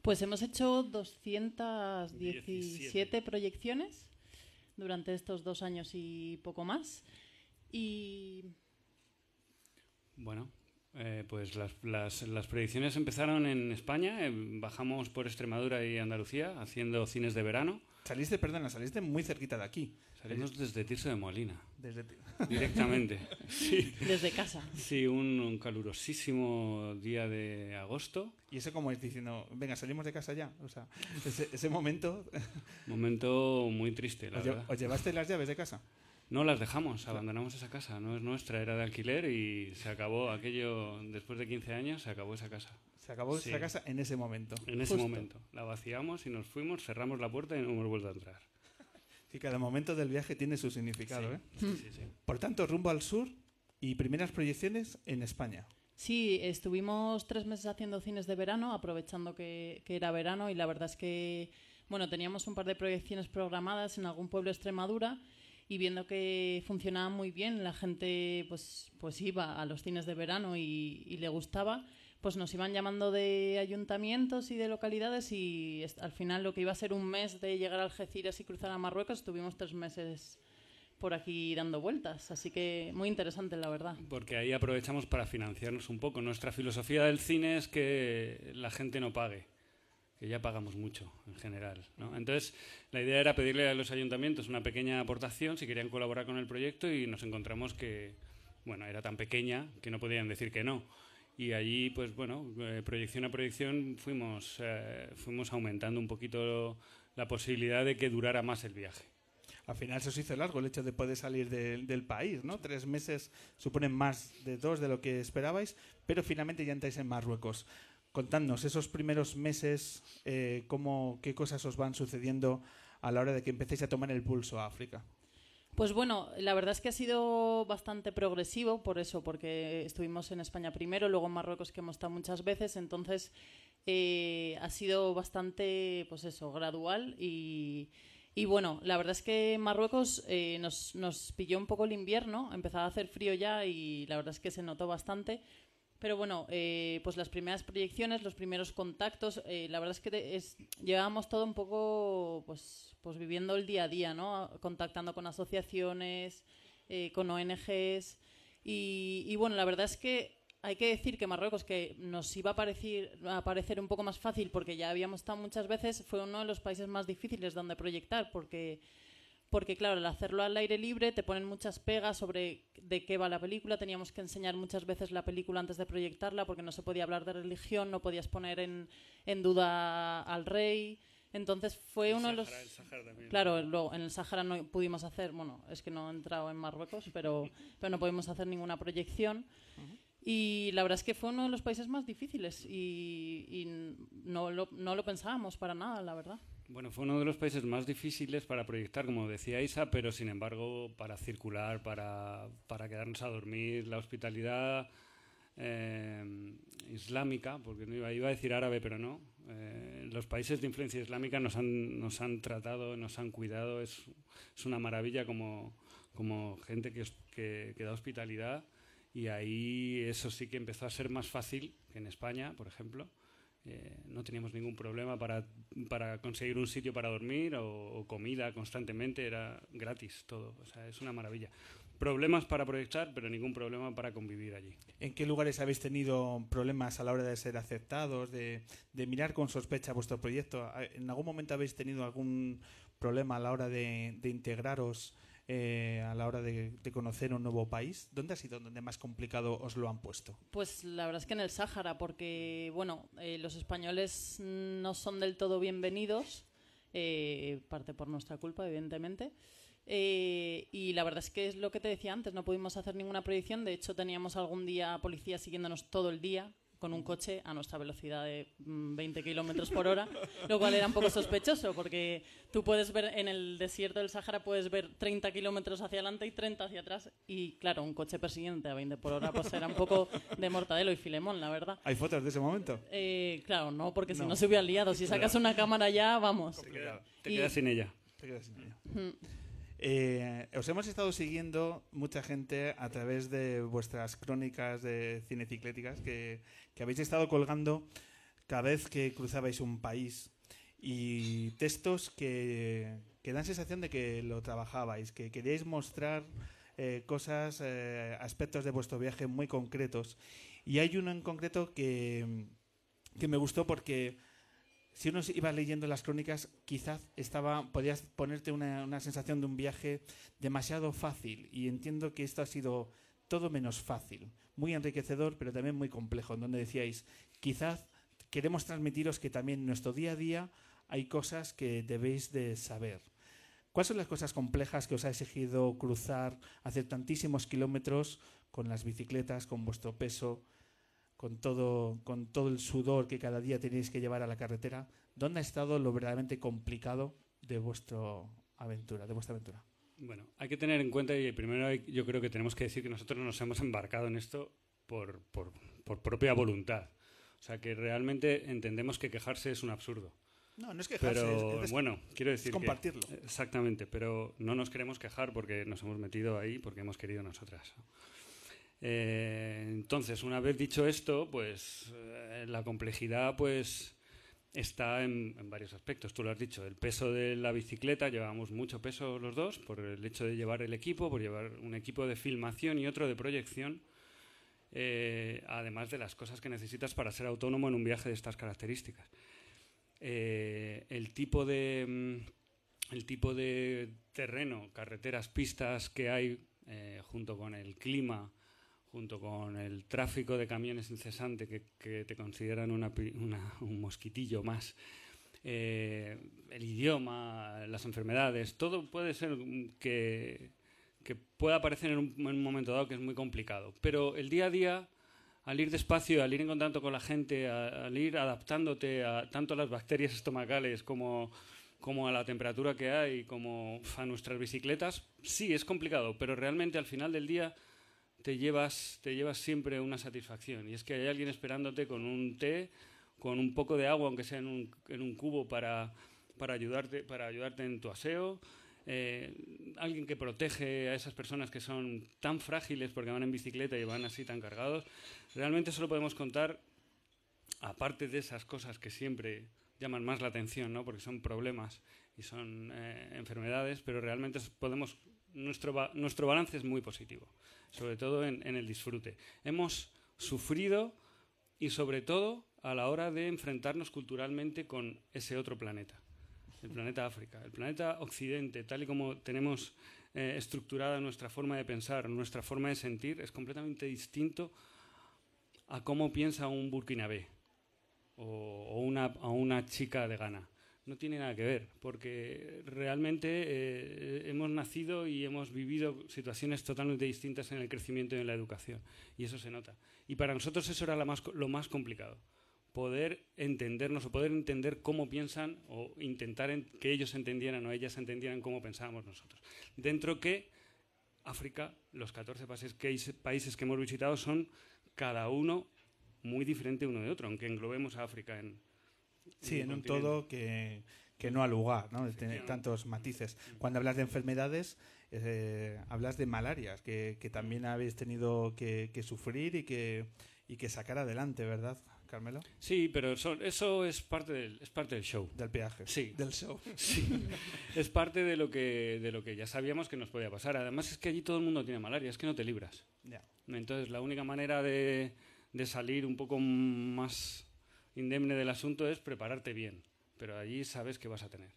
Pues hemos hecho 217 17. proyecciones durante estos dos años y poco más. Y Bueno, eh, pues las, las, las predicciones empezaron en España, eh, bajamos por Extremadura y Andalucía haciendo cines de verano. Saliste, perdona, saliste muy cerquita de aquí. Salimos desde Tirso de Molina, Desde, directamente. Sí, desde casa. sí un, un calurosísimo día de agosto, Y eso como es diciendo, venga, salimos de casa ya. O sea, ese, ese momento, momento muy triste, la ¿os, lle- verdad. os llevaste las llaves de casa? No las dejamos, abandonamos esa casa, no es nuestra, era de alquiler y se acabó aquello, después de 15 años, se acabó esa casa. Se acabó Sí. esa casa en ese momento. En ese Justo. momento. La vaciamos y nos fuimos, cerramos la puerta y no hemos vuelto a entrar. Y cada momento del viaje tiene su significado. ¿eh? Sí, sí, sí. Por tanto, rumbo al sur, y primeras proyecciones en España. Sí, estuvimos tres meses haciendo cines de verano, aprovechando que, que, era verano y la verdad es que, bueno, teníamos un par de proyecciones programadas en algún pueblo de Extremadura y viendo que funcionaba muy bien, la gente pues, pues iba a los cines de verano y, le gustaba, pues nos iban llamando de ayuntamientos y de localidades y al final lo que iba a ser un mes de llegar a Algeciras y cruzar a Marruecos, estuvimos tres meses por aquí dando vueltas. Así que muy interesante, la verdad. Porque ahí aprovechamos para financiarnos un poco. Nuestra filosofía del cine es que la gente no pague, que ya pagamos mucho en general. ¿no? Entonces, la idea era pedirle a los ayuntamientos una pequeña aportación si querían colaborar con el proyecto y nos encontramos que, bueno, era tan pequeña que no podían decir que no. Y allí, pues bueno, eh, proyección a proyección fuimos, eh, fuimos aumentando un poquito la posibilidad de que durara más el viaje al final se os hizo largo el hecho de poder salir de, del país, ¿no? Tres meses suponen más de dos de lo que esperabais, pero finalmente ya entráis en Marruecos. Contadnos esos primeros meses, eh, cómo, qué cosas os van sucediendo a la hora de que empecéis a tomar el pulso a África. Pues bueno, la verdad es que ha sido bastante progresivo, por eso, porque estuvimos en España primero, luego en Marruecos que hemos estado muchas veces, entonces eh, ha sido bastante, pues eso, gradual y, y bueno, la verdad es que Marruecos eh, nos, nos, pilló un poco el invierno, empezaba a hacer frío ya y la verdad es que se notó bastante. Pero bueno, eh, pues las primeras proyecciones, los primeros contactos, eh, la verdad es que es, llevábamos todo un poco pues, pues viviendo el día a día, ¿no? Contactando con asociaciones, eh, con ONGs. Y, y bueno, la verdad es que hay que decir que Marruecos, que nos iba a parecer, a parecer un poco más fácil porque ya habíamos estado muchas veces, fue uno de los países más difíciles donde proyectar porque, porque claro, al hacerlo al aire libre te ponen muchas pegas sobre de qué va la película. Teníamos que enseñar muchas veces la película antes de proyectarla porque no se podía hablar de religión, no podías poner en, en duda al rey. Entonces fue el uno Sahara, de los. El Sahara también. Claro, luego, en el Sahara no pudimos hacer, bueno, es que no he entrado en Marruecos, pero, pero no pudimos hacer ninguna proyección. Uh -huh. Y la verdad es que fue uno de los países más difíciles y, y no, lo, no, lo, pensábamos para nada, la verdad. Bueno, fue uno de los países más difíciles para proyectar, como decía Isa, pero sin embargo para circular, para, para quedarnos a dormir, la hospitalidad eh, islámica, porque no iba, a decir árabe, pero no. Eh, los países de influencia islámica nos han, nos han tratado, nos han cuidado, es, es una maravilla como, como gente que, que, que da hospitalidad y ahí eso sí que empezó a ser más fácil que en España, por ejemplo. No teníamos ningún problema para, para, conseguir un sitio para dormir o, o, comida constantemente, era gratis todo, o sea, es una maravilla. Problemas para proyectar, pero ningún problema para convivir allí. ¿En qué lugares habéis tenido problemas a la hora de ser aceptados, de, de mirar con sospecha vuestro proyecto? ¿En algún momento habéis tenido algún problema a la hora de, de integraros eh, a la hora de, conocer un nuevo país? ¿Dónde ha sido donde más complicado os lo han puesto? Pues la verdad es que en el Sáhara, porque bueno, eh, los españoles no son del todo bienvenidos, eh, parte por nuestra culpa, evidentemente. Y la verdad es que es lo que te decía antes, no pudimos hacer ninguna proyección. De hecho, teníamos algún día policía siguiéndonos todo el día con un coche a nuestra velocidad de 20 kilómetros por hora, lo cual era un poco sospechoso, porque tú puedes ver en el desierto del Sáhara, puedes ver 30 kilómetros hacia adelante y 30 hacia atrás, y claro, un coche persiguiente a 20 por hora, pues era un poco de mortadelo y filemón, la verdad. ¿Hay fotos de ese momento? Eh, claro, no, porque no. si no se hubiera liado. Si sacas una cámara ya, vamos. Te, queda, te quedas sin ella. Te quedas sin ella. Mm. Eh, os hemos estado siguiendo mucha gente a través de vuestras crónicas de cinecicléticas que, que habéis estado colgando cada vez que cruzabais un país y textos que, que dan sensación de que lo trabajabais, que queríais mostrar eh, cosas, eh, aspectos de vuestro viaje muy concretos. Y hay uno en concreto que, que me gustó porque si uno iba leyendo las crónicas, quizás estaba, podías ponerte una, una, sensación de un viaje demasiado fácil. Y entiendo que esto ha sido todo menos fácil. Muy enriquecedor, pero también muy complejo. En donde decíais, quizás queremos transmitiros que también en nuestro día a día hay cosas que debéis de saber. ¿Cuáles son las cosas complejas que os ha exigido cruzar, hacer tantísimos kilómetros con las bicicletas, con vuestro peso? Con todo, con todo el sudor que cada día tenéis que llevar a la carretera, ¿dónde ha estado lo verdaderamente complicado de vuestra aventura, de vuestra aventura? Bueno, hay que tener en cuenta, y primero hay- yo creo que tenemos que decir que nosotros nos hemos embarcado en esto por, por- por propia voluntad. O sea, que realmente entendemos que quejarse es un absurdo. No, no es quejarse, Pero es- es- bueno, quiero decir es compartirlo. que- exactamente, pero no nos queremos quejar porque nos hemos metido ahí porque hemos querido nosotras. Eh, entonces, una vez dicho esto, pues eh, la complejidad, pues está en, varios aspectos. Tú lo has dicho, el peso de la bicicleta, llevamos mucho peso los dos por el hecho de llevar el equipo, por llevar un equipo de filmación y otro de proyección, eh, además de las cosas que necesitas para ser autónomo en un viaje de estas características. El tipo de mm, el tipo de terreno, carreteras, pistas que hay junto con el clima, junto con el tráfico de camiones incesante que, que te consideran una una- un mosquitillo más, eh, el idioma, las enfermedades, todo puede ser que, que pueda parecer en un, en un momento dado que es muy complicado. Pero el día a día, al ir despacio, al ir en contacto con la gente, a- al ir adaptándote a tanto a las bacterias estomacales como, como a la temperatura que hay, como a nuestras bicicletas, sí, es complicado, pero realmente al final del día te llevas, te llevas siempre una satisfacción. Y es que hay alguien esperándote con un té, con un poco de agua, aunque sea en un, en un cubo, para, para, ayudarte, para ayudarte en tu aseo. Eh, alguien que protege a esas personas que son tan frágiles porque van en bicicleta y van así tan cargados. Realmente solo podemos contar, aparte de esas cosas que siempre llaman más la atención, ¿no? porque son problemas y son eh, enfermedades, pero realmente podemos nuestro, nuestro balance es muy positivo, sobre todo en, en el disfrute. Hemos sufrido y sobre todo a la hora de enfrentarnos culturalmente con ese otro planeta, el planeta África, el planeta Occidente, tal y como tenemos eh, estructurada nuestra forma de pensar, nuestra forma de sentir, es completamente distinto a cómo piensa un burkinabé o, o una, a una chica de Ghana. No tiene nada que ver, porque realmente eh, hemos nacido y hemos vivido situaciones totalmente distintas en el crecimiento y en la educación, y eso se nota. Y para nosotros eso era la más lo más complicado, poder entendernos o poder entender cómo piensan o intentar en- que ellos entendieran o ellas entendieran cómo pensábamos nosotros. Dentro que África, los 14 países que, países que hemos visitado son cada uno muy diferente uno de otro, aunque englobemos a África en, Sí, en un todo que, que no al lugar, ¿no? Tiene tantos matices. Cuando hablas de enfermedades, eh, hablas de malarias, que, que también habéis tenido que, que sufrir y que, y que sacar adelante, ¿verdad, Carmelo? Sí, pero eso, eso es, parte del, es parte del show. Del peaje. Sí. Del show. Sí, es parte de lo, que, de lo que ya sabíamos que nos podía pasar. Además es que allí todo el mundo tiene malaria, es que no te libras. Ya. Entonces la única manera de, de salir un poco más indemne del asunto es prepararte bien. Pero allí sabes que vas a tener.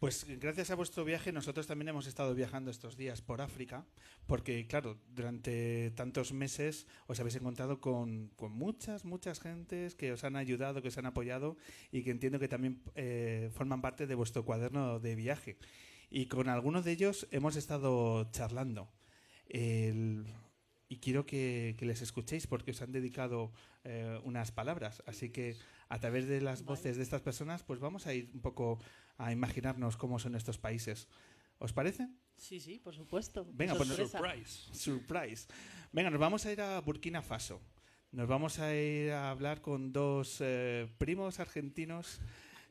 Pues gracias a vuestro viaje nosotros también hemos estado viajando estos días por África, porque claro, durante tantos meses os habéis encontrado con, con muchas, muchas gentes que os han ayudado, que os han apoyado y que entiendo que también eh, forman parte de vuestro cuaderno de viaje. Y con algunos de ellos hemos estado charlando. El- y quiero que, que les escuchéis porque os han dedicado eh, unas palabras. Así que a través de las voces de estas personas, pues vamos a ir un poco a imaginarnos cómo son estos países. ¿Os parece? Sí, sí, por supuesto. Venga, pues. Surprise. Surprise. Venga, nos vamos a ir a Burkina Faso. Nos vamos a ir a hablar con dos eh, primos argentinos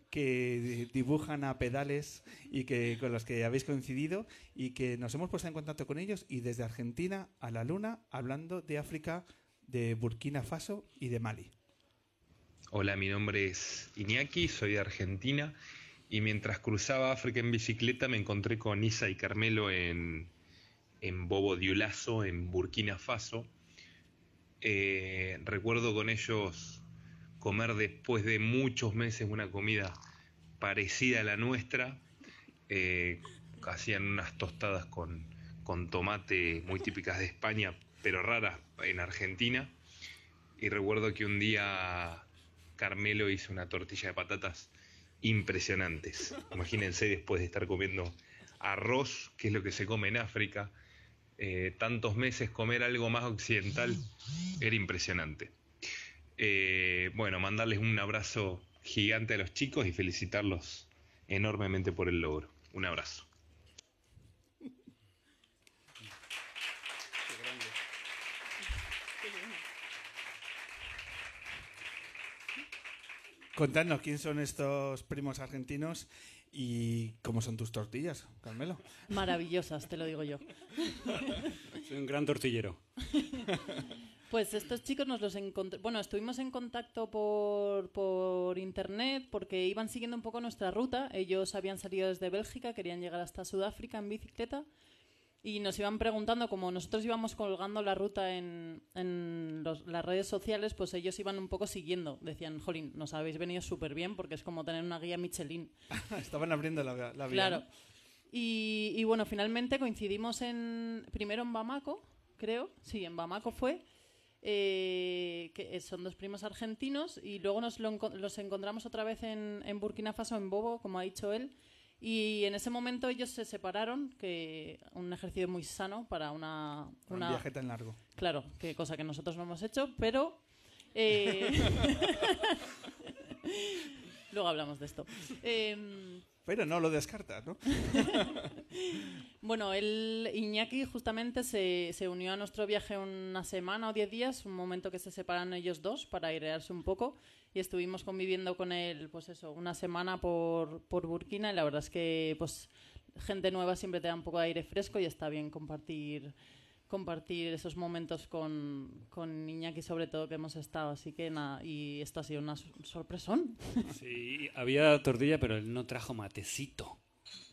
que di- dibujan a pedales y que con los que habéis coincidido y que nos hemos puesto en contacto con ellos y desde Argentina a la Luna hablando de África, de Burkina Faso y de Mali. Hola, mi nombre es Iñaki, soy de Argentina y mientras cruzaba África en bicicleta me encontré con Isa y Carmelo en, en Bobo Dioulasso, en Burkina Faso. Eh, recuerdo con ellos comer después de muchos meses una comida parecida a la nuestra. Eh, hacían unas tostadas con, con tomate muy típicas de España, pero raras en Argentina. Y recuerdo que un día Carmelo hizo una tortilla de patatas impresionantes. Imagínense después de estar comiendo arroz, que es lo que se come en África, eh, tantos meses comer algo más occidental era impresionante. Eh, bueno, mandarles un abrazo gigante a los chicos y felicitarlos enormemente por el logro. Un abrazo. Contadnos quién son estos primos argentinos y cómo son tus tortillas, Carmelo. Maravillosas, te lo digo yo. Soy un gran tortillero. Pues estos chicos nos los encontramos. Bueno, estuvimos en contacto por, por internet porque iban siguiendo un poco nuestra ruta. Ellos habían salido desde Bélgica, querían llegar hasta Sudáfrica en bicicleta y nos iban preguntando, como nosotros íbamos colgando la ruta en, en los- las redes sociales, pues ellos iban un poco siguiendo. Decían, Jolín, nos habéis venido súper bien porque es como tener una guía Michelin. Estaban abriendo la, la vía. Claro. ¿no? Y, y bueno, finalmente coincidimos en primero en Bamako, creo. Sí, en Bamako fue. Eh, que son dos primos argentinos y luego nos lo los encontramos otra vez en, en Burkina Faso, en Bobo, como ha dicho él. Y en ese momento ellos se separaron, que un ejercicio muy sano para una, Un una viaje tan largo. Claro, que cosa que nosotros no hemos hecho, pero... eh, Luego hablamos de esto. Em, Pero no lo descartas, ¿no? bueno, el Iñaki justamente se, se unió a nuestro viaje una semana o diez días, un momento que se separan ellos dos para airearse un poco y estuvimos conviviendo con él, pues eso, una semana por, por Burkina y la verdad es que, pues, gente nueva siempre te da un poco de aire fresco y está bien compartir compartir esos momentos con, con Iñaki sobre todo que hemos estado así que nada y esto ha sido una sor- sorpresón Sí, había tortilla, pero él no trajo matecito.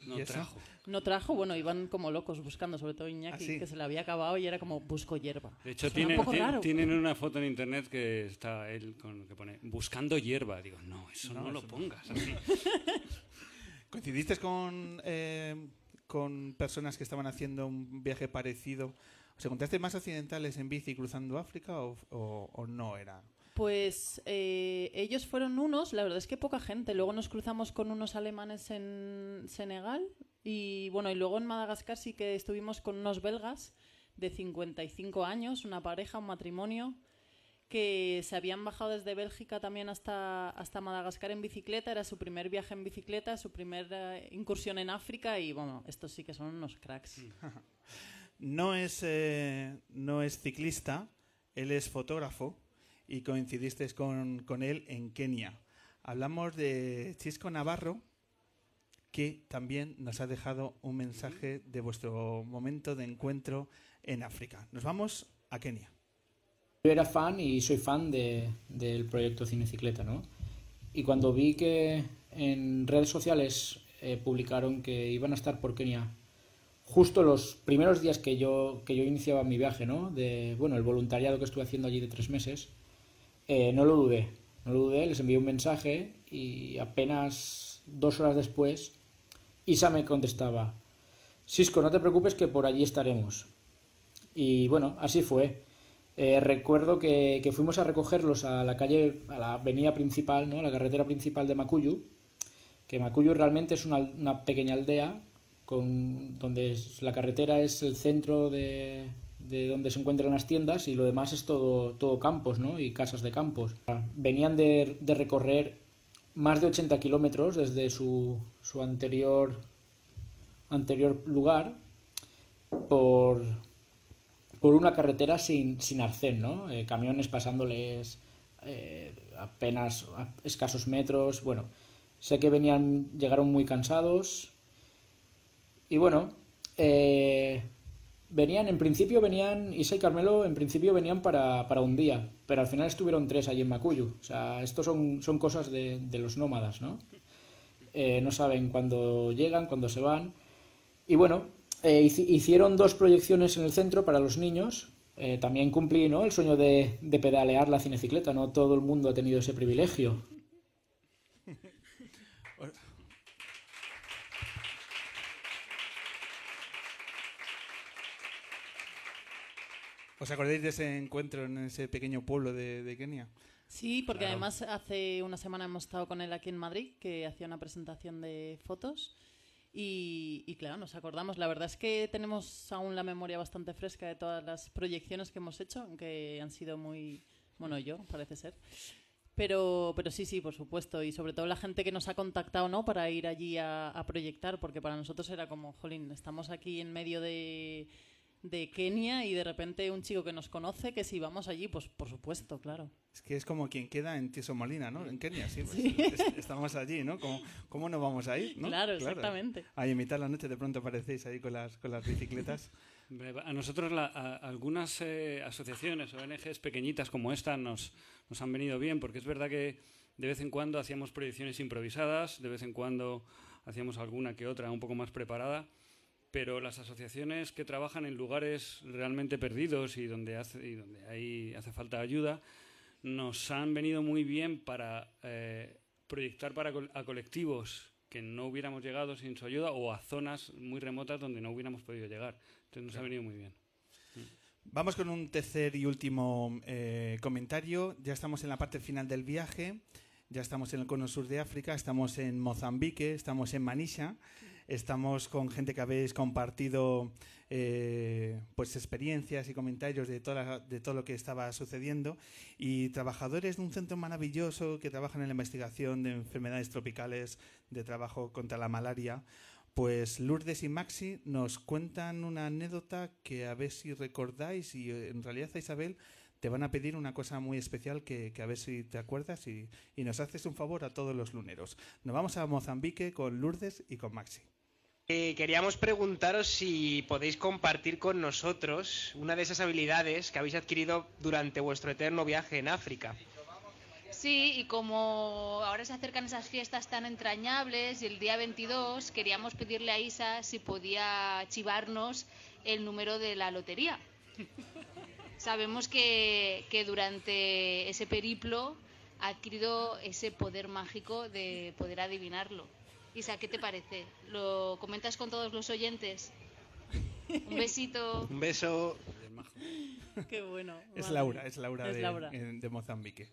No trajo. no trajo bueno iban como locos buscando sobre todo Iñaki ¿Ah, sí? que se le había acabado y era como busco hierba De hecho, tienen, un tienen una foto en internet que está él con que pone buscando hierba. Digo, no, eso no, No, lo eso no. pongas así. ¿Coincidiste con, eh, con personas que estaban haciendo un viaje parecido? ¿Os encontraste más occidentales en bici cruzando África o, o- o no era? Pues eh, ellos fueron unos, la verdad es que poca gente. Luego nos cruzamos con unos alemanes en Senegal y bueno, y luego en Madagascar sí que estuvimos con unos belgas de 55 años, una pareja, un matrimonio, que se habían bajado desde Bélgica también hasta, hasta Madagascar en bicicleta. Era su primer viaje en bicicleta, su primera incursión en África y bueno, estos sí que son unos cracks. No es, eh, no es ciclista, él es fotógrafo y coincidiste con, con él en Kenia. Hablamos de Chisco Navarro, que también nos ha dejado un mensaje de vuestro momento de encuentro en África. Nos vamos a Kenia. Yo era fan y soy fan de- del proyecto Cinecicleta, ¿no? Y cuando vi que en redes sociales eh, publicaron que iban a estar por Kenia justo los primeros días que yo, que yo iniciaba mi viaje, ¿no? De, bueno, el voluntariado que estuve haciendo allí de tres meses, eh, no lo dudé. No lo dudé, les envié un mensaje y apenas dos horas después Isa me contestaba, Cisco, no te preocupes que por allí estaremos. Y bueno, así fue. Eh, recuerdo que, que fuimos a recogerlos a la calle, a la avenida principal, ¿no? la carretera principal de Macuyu, que Macuyu realmente es una, una pequeña aldea con, donde la carretera es el centro de, de donde se encuentran las tiendas y lo demás es todo, campos ¿no? y casas de campos. Venían de, recorrer más de 80 kilómetros desde su, su anterior, anterior lugar por, por una carretera sin, sin arcén, ¿no? Eh, camiones pasándoles eh, apenas a escasos metros. Bueno, sé que venían, llegaron muy cansados. Y bueno, eh, venían, en principio venían, Isa y Carmelo en principio venían para, para un día, pero al final estuvieron tres allí en Macuyu. O sea, esto son, son cosas de, de los nómadas, ¿no? Eh, no saben cuándo llegan, cuándo se van. Y bueno, eh, hici- hicieron dos proyecciones en el centro para los niños. Eh, también cumplí ¿no? el sueño de, de pedalear la cinecicleta. No todo el mundo ha tenido ese privilegio. ¿Os acordáis de ese encuentro en ese pequeño pueblo de, de Kenia? Sí, porque Claro. además hace una semana hemos estado con él aquí en Madrid, que hacía una presentación de fotos. Y, y claro, nos acordamos. La verdad es que tenemos aún la memoria bastante fresca de todas las proyecciones que hemos hecho, aunque han sido muy. Bueno, yo, parece ser. Pero, pero sí, sí, por supuesto. Y sobre todo la gente que nos ha contactado, ¿no? Para ir allí a, a proyectar, porque para nosotros era como, jolín, estamos aquí en medio de, de Kenia y de repente un chico que nos conoce, que si vamos allí, pues por supuesto, claro. Es que es como quien queda en Tieso Molina, ¿no? En Kenia, sí. Pues, es- estamos allí, ¿no? ¿Cómo, cómo no vamos a ir? ¿no? Claro, exactamente. Ahí en mitad de la noche de pronto aparecéis ahí con las, con las bicicletas. A nosotros la- a- algunas eh, asociaciones, ONGs pequeñitas como esta nos, nos han venido bien porque es verdad que de vez en cuando hacíamos proyecciones improvisadas, de vez en cuando hacíamos alguna que otra un poco más preparada, pero las asociaciones que trabajan en lugares realmente perdidos y donde hace, y donde hay, hace falta ayuda nos han venido muy bien para eh, proyectar para a colectivos que no hubiéramos llegado sin su ayuda o a zonas muy remotas donde no hubiéramos podido llegar. Entonces nos ha venido muy bien. Vamos con un tercer y último eh, comentario. Ya estamos en la parte final del viaje. Ya estamos en el cono sur de África, estamos en Mozambique, estamos en Manisha, estamos con gente que habéis compartido eh, pues experiencias y comentarios de, toda de todo lo que estaba sucediendo y trabajadores de un centro maravilloso que trabajan en la investigación de enfermedades tropicales, de trabajo contra la malaria. Pues Lourdes y Maxi nos cuentan una anécdota que a ver si recordáis y eh, en realidad Isabel te van a pedir una cosa muy especial que, que a ver si te acuerdas y, y nos haces un favor a todos los luneros. Nos vamos a Mozambique con Lourdes y con Maxi. Eh, queríamos preguntaros si podéis compartir con nosotros una de esas habilidades que habéis adquirido durante vuestro eterno viaje en África. Sí, y como ahora se acercan esas fiestas tan entrañables y el día 22 queríamos pedirle a Isa si podía chivarnos el número de la lotería. Sabemos que, que durante ese periplo ha adquirido ese poder mágico de poder adivinarlo. Isa, ¿qué te parece? ¿Lo comentas con todos los oyentes? Un besito. Un beso. Qué bueno. Es Laura, es Laura, Es de, Laura. en- de Mozambique.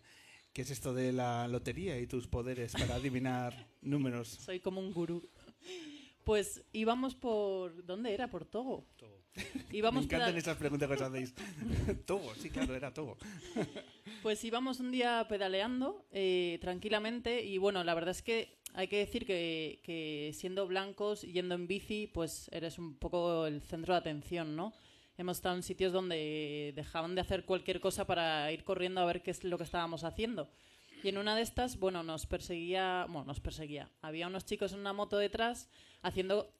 ¿Qué es esto de la lotería y tus poderes para adivinar números? Soy como un gurú. Pues íbamos por... ¿Dónde era? Por Togo. Me Íbamos encantan peda- esas preguntas que os hacéis. Togo, sí, claro, era Togo. Pues íbamos un día pedaleando eh, tranquilamente y bueno, la verdad es que hay que decir que, que siendo blancos, yendo en bici, pues eres un poco el centro de atención, ¿no? Hemos estado en sitios donde dejaban de hacer cualquier cosa para ir corriendo a ver qué es lo que estábamos haciendo. Y en una de estas, bueno, nos perseguía, bueno, nos perseguía. Había unos chicos en una moto detrás haciendo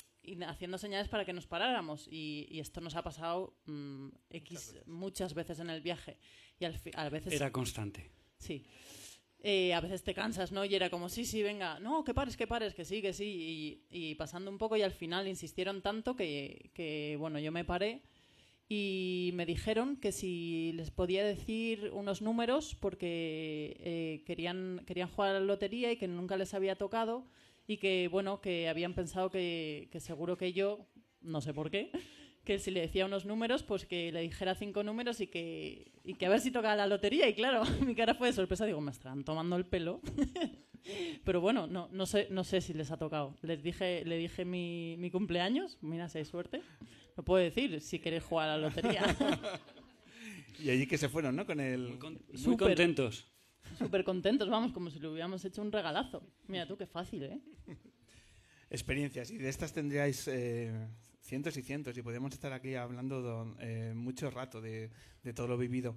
haciendo señales para que nos paráramos y, y esto nos ha pasado mm, X muchas veces. en el viaje y al a veces Era constante. Sí. Eh, a veces te cansas, ¿no? Y era como, sí, sí, venga, no, que pares, que pares, que sí, que sí. Y, pasando un poco y al final insistieron tanto que, que, bueno, yo me paré y me dijeron que si les podía decir unos números porque eh, querían, querían jugar a la lotería y que nunca les había tocado y que, bueno, que habían pensado que, que seguro que yo, no sé por qué, que si le decía unos números, pues que le dijera cinco números y que, y que a ver si tocaba la lotería. Y claro, mi cara fue de sorpresa, digo, me estarán tomando el pelo. Pero bueno, no, no, sé, no sé si les ha tocado. Les dije, le dije mi, mi cumpleaños, mira si hay suerte. Lo puedo decir, si queréis jugar a la lotería. Y allí que se fueron, ¿no? Con el... Muy Súper. contentos. Súper contentos, vamos, como si le hubiéramos hecho un regalazo. Mira tú, qué fácil, ¿eh? experiencias y de estas tendríais eh, cientos y cientos y podríamos estar aquí hablando do- eh, mucho rato de, todo lo vivido.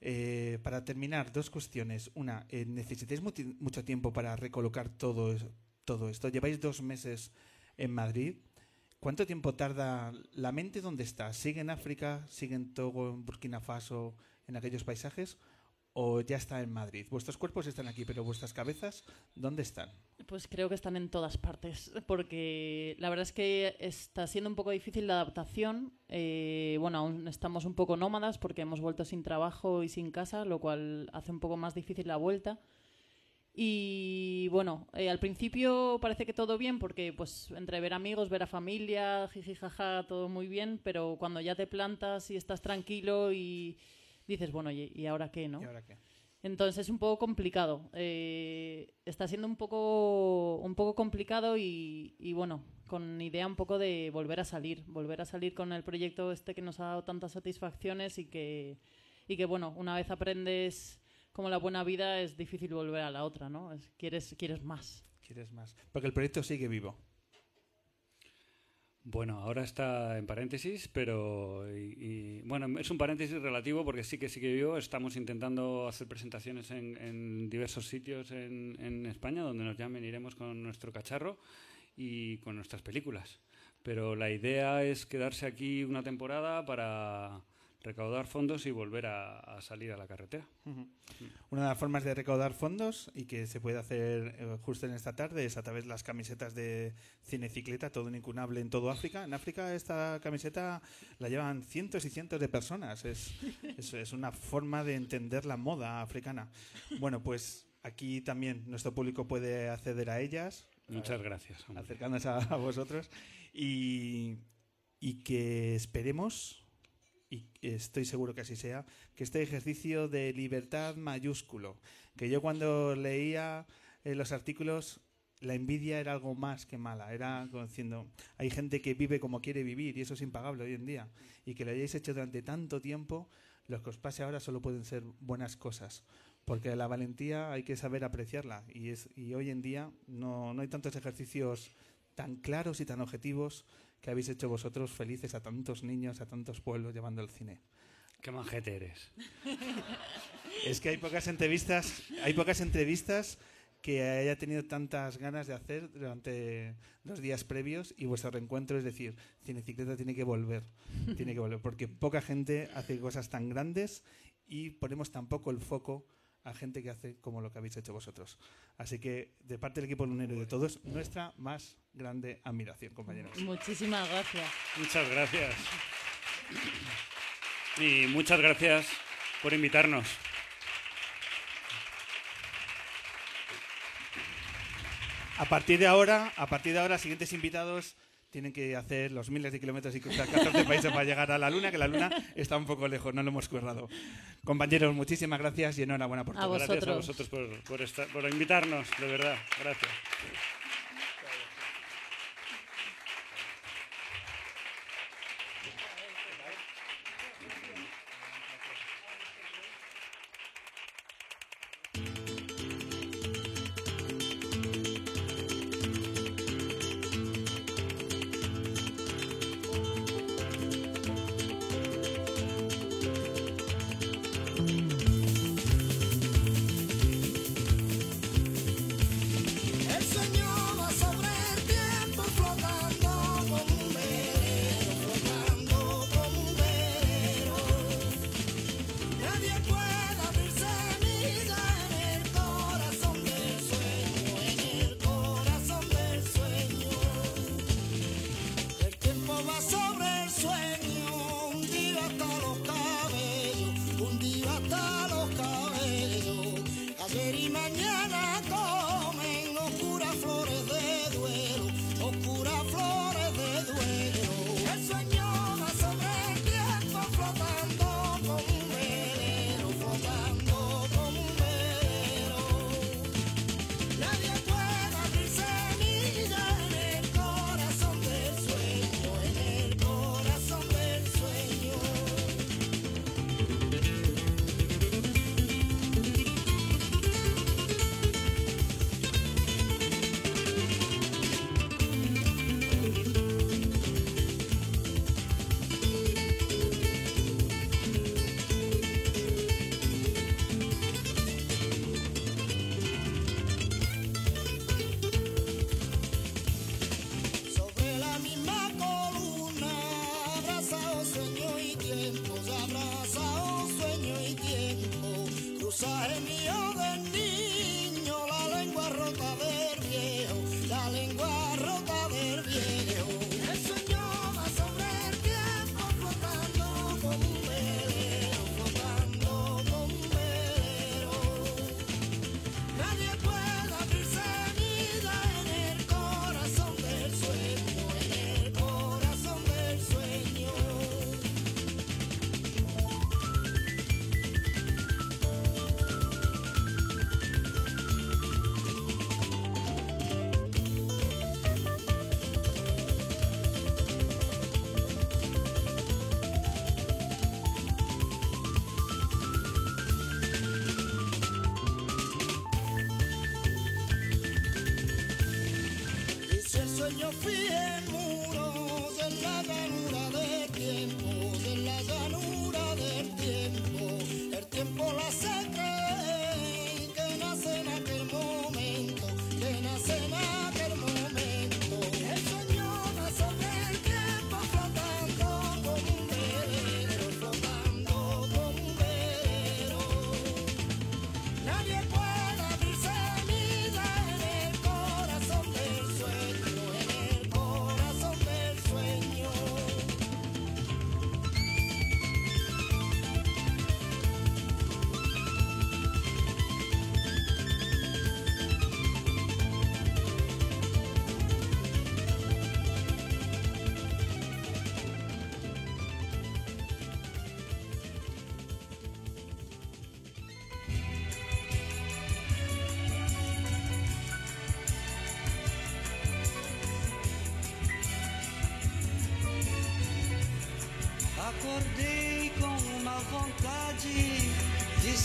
Eh, para terminar, dos cuestiones. Una, eh, ¿necesitáis mucho tiempo para recolocar todo, todo esto? Lleváis dos meses en Madrid. ¿Cuánto tiempo tarda la mente? ¿Dónde está? ¿Sigue en África? ¿Sigue en Togo, en Burkina Faso, en aquellos paisajes? ¿O ya está en Madrid? Vuestros cuerpos están aquí, pero vuestras cabezas, ¿dónde están? Pues creo que están en todas partes, porque la verdad es que está siendo un poco difícil la adaptación. Eh, bueno, aún estamos un poco nómadas porque hemos vuelto sin trabajo y sin casa, lo cual hace un poco más difícil la vuelta. Y bueno, eh, al principio parece que todo bien, porque pues entre ver amigos, ver a familia, jiji jaja, todo muy bien, pero cuando ya te plantas y estás tranquilo y dices, bueno, ¿y, y ahora qué, no? ¿Y ahora qué? Entonces es un poco complicado. Eh, está siendo un poco, un poco complicado y, y, bueno, con idea un poco de volver a salir, volver a salir con el proyecto este que nos ha dado tantas satisfacciones y que, y que bueno, una vez aprendes como la buena vida es difícil volver a la otra, ¿no? Es- quieres, quieres más. ¿Quieres más? Porque el proyecto sigue vivo. Bueno, ahora está en paréntesis, pero y, bueno, es un paréntesis relativo porque sí que sí que yo estamos intentando hacer presentaciones en, en diversos sitios en, en, España donde nos llamen iremos con nuestro cacharro y con nuestras películas. Pero la idea es quedarse aquí una temporada para recaudar fondos y volver a, a salir a la carretera. Uh -huh. Una de las formas de recaudar fondos y que se puede hacer eh, justo en esta tarde es a través de las camisetas de cinecicleta, todo un incunable en todo África. En África esta camiseta la llevan cientos y cientos de personas. Es, es, es una forma de entender la moda africana. Bueno, pues aquí también nuestro público puede acceder a ellas. Muchas gracias. Hombre. Acercándose a, a vosotros. Y, y que esperemos y estoy seguro que así sea, que este ejercicio de libertad mayúsculo, que yo cuando leía eh, los artículos, la envidia era algo más que mala, era diciendo, hay gente que vive como quiere vivir y eso es impagable hoy en día, y que lo hayáis hecho durante tanto tiempo, lo que os pase ahora solo pueden ser buenas cosas, porque la valentía hay que saber apreciarla, y, es, y hoy en día no, no hay tantos ejercicios tan claros y tan objetivos que habéis hecho vosotros felices a tantos niños, a tantos pueblos llevando el cine. Qué manjete eres. Es que hay pocas entrevistas, hay pocas entrevistas que haya tenido tantas ganas de hacer durante los días previos y vuestro reencuentro es decir, Cinecicleta tiene que volver, tiene que volver, porque poca gente hace cosas tan grandes y ponemos tan poco el foco a gente que hace como lo que habéis hecho vosotros. Así que, de parte del equipo lunero y de todos, nuestra más grande admiración, compañeros. Muchísimas gracias. Muchas gracias. Y muchas gracias por invitarnos. A partir de ahora, a partir de ahora, siguientes invitados tienen que hacer los miles de kilómetros y cruzar 14 países para llegar a la Luna, que la Luna está un poco lejos, no lo hemos currado. Compañeros, muchísimas gracias y enhorabuena por a todo. Gracias a vosotros por, por, estar, por invitarnos, de verdad. Gracias.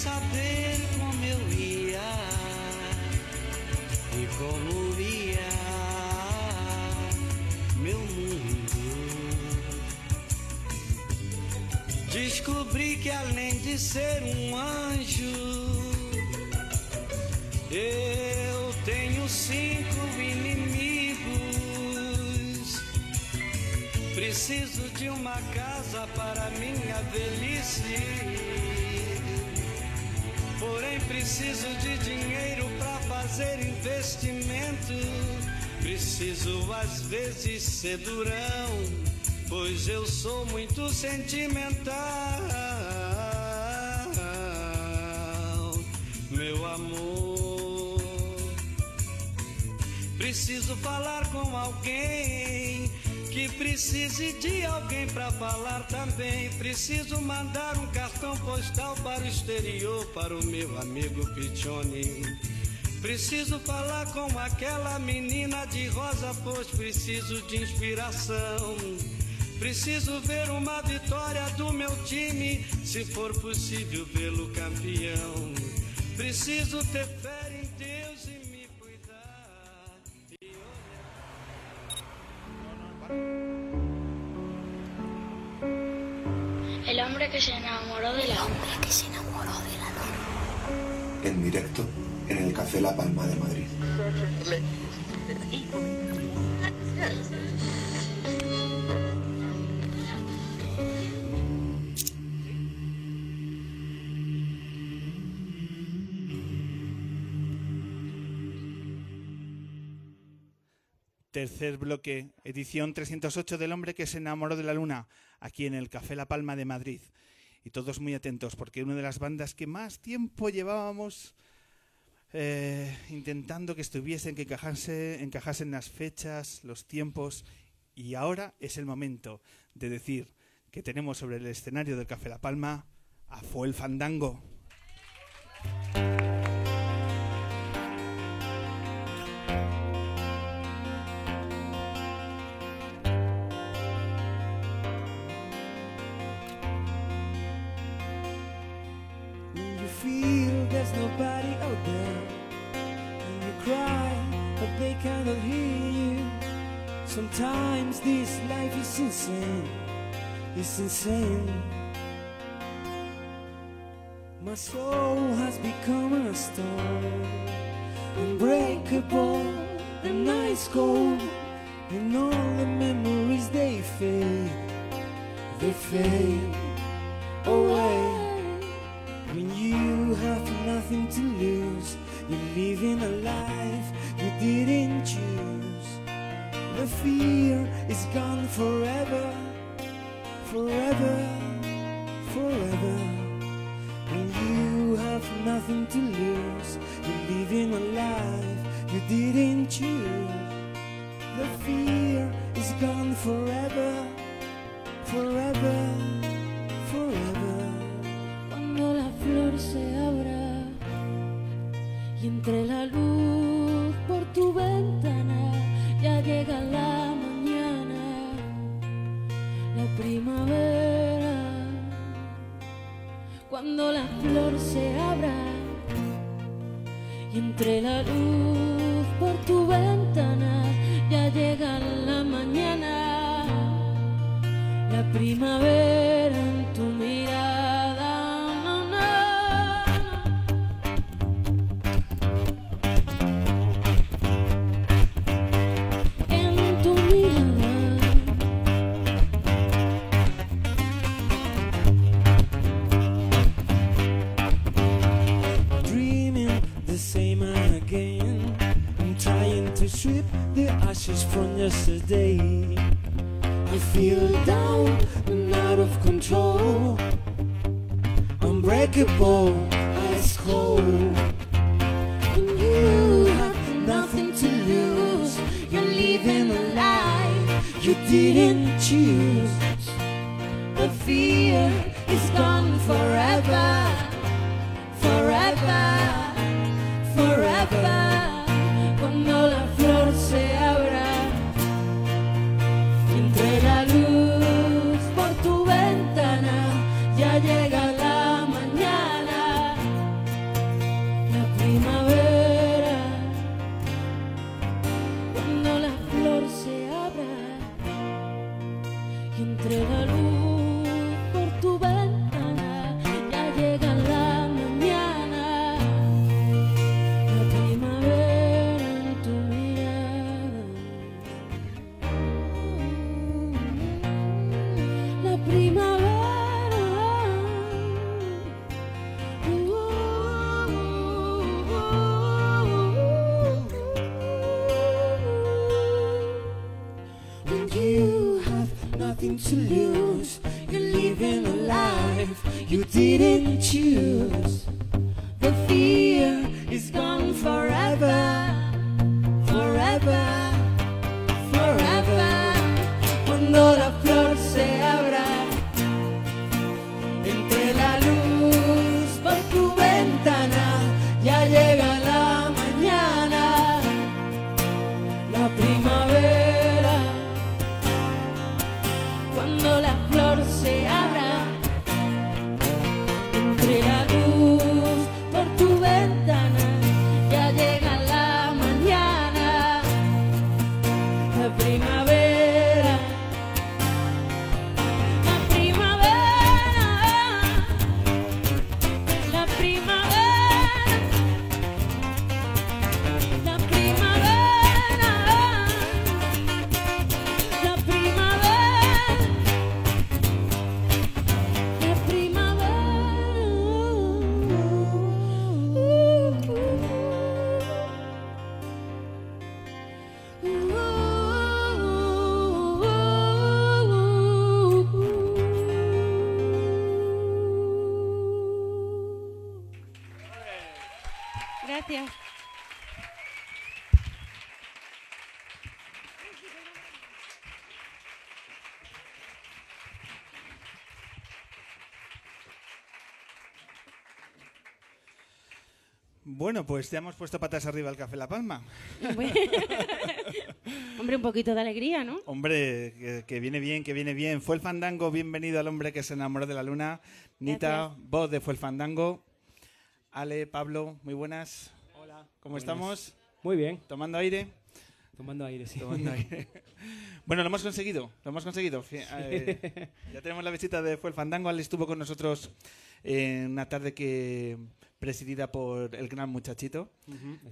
Saber como eu ia e como ia meu mundo. Descobri que além de ser um anjo, eu tenho cinco inimigos. Preciso de uma casa para minha velhice. Preciso de dinheiro para fazer investimento. Preciso às vezes ser durão, pois eu sou muito sentimental. Meu amor, preciso falar com alguém que precise de alguém para falar também. Preciso mandar um cartão postal para o exterior para o meu amigo Pichone. Preciso falar com aquela menina de rosa, pois preciso de inspiração. Preciso ver uma vitória do meu time, se for possível vê-lo campeão. Preciso ter en el Café La Palma de Madrid. Tercer bloque, edición 308 del hombre que se enamoró de la luna, aquí en el Café La Palma de Madrid. Y todos muy atentos, porque una de las bandas que más tiempo llevábamos eh, intentando que estuviesen, que encajase, encajasen las fechas, los tiempos, y ahora es el momento de decir que tenemos sobre el escenario del Café La Palma a Fue el Fandango. Choose. Bueno, pues ya hemos puesto patas arriba al Café La Palma. Hombre, un poquito de alegría, ¿no? Hombre, que, que viene bien, que viene bien. Fue el fandango, bienvenido al hombre que se enamoró de la luna. Nita, Gracias. voz de Fue el fandango. Ale, Pablo, muy buenas. Hola. ¿Cómo Buenas. estamos? Muy bien. ¿Tomando aire? Tomando aire, sí. Tomando aire. Bueno, lo hemos conseguido, lo hemos conseguido. Eh, ya tenemos la visita de Fue el Fandango. Ale estuvo con nosotros en una tarde que presidida por el gran muchachito,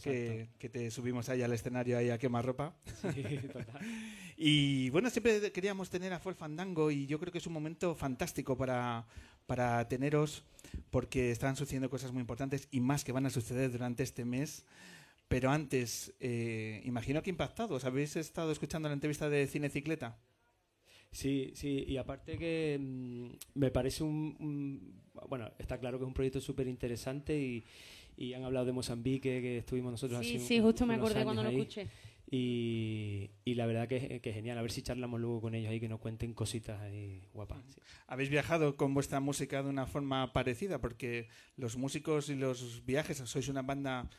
que, que te subimos ahí al escenario ahí a quemar ropa. Sí, total. y bueno, siempre queríamos tener a Fue el Fandango y yo creo que es un momento fantástico para, para teneros porque están sucediendo cosas muy importantes y más que van a suceder durante este mes. Pero antes, eh, imagino que impactados. ¿Habéis estado escuchando la entrevista de Cinecicleta? Sí, sí, y aparte que mm, me parece un, un- Bueno, está claro que es un proyecto súper interesante y, y han hablado de Mozambique, que estuvimos nosotros Sí, hace sí, un- justo me acordé cuando lo ahí. escuché. Y, y la verdad que, que genial, a ver si charlamos luego con ellos ahí, que nos cuenten cositas ahí guapas. sí. ¿Habéis viajado con vuestra música de una forma parecida? Porque los músicos y los viajes, sois una banda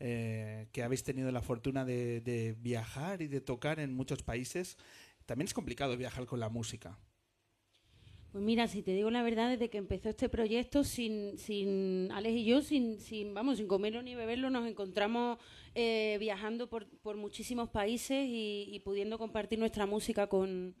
eh, que habéis tenido la fortuna de, de viajar y de tocar en muchos países. También es complicado viajar con la música. Pues mira, si te digo la verdad, desde que empezó este proyecto, sin, sin Alex y yo, sin, sin, vamos, sin comerlo ni beberlo, nos encontramos eh, viajando por, por muchísimos países y, y pudiendo compartir nuestra música con,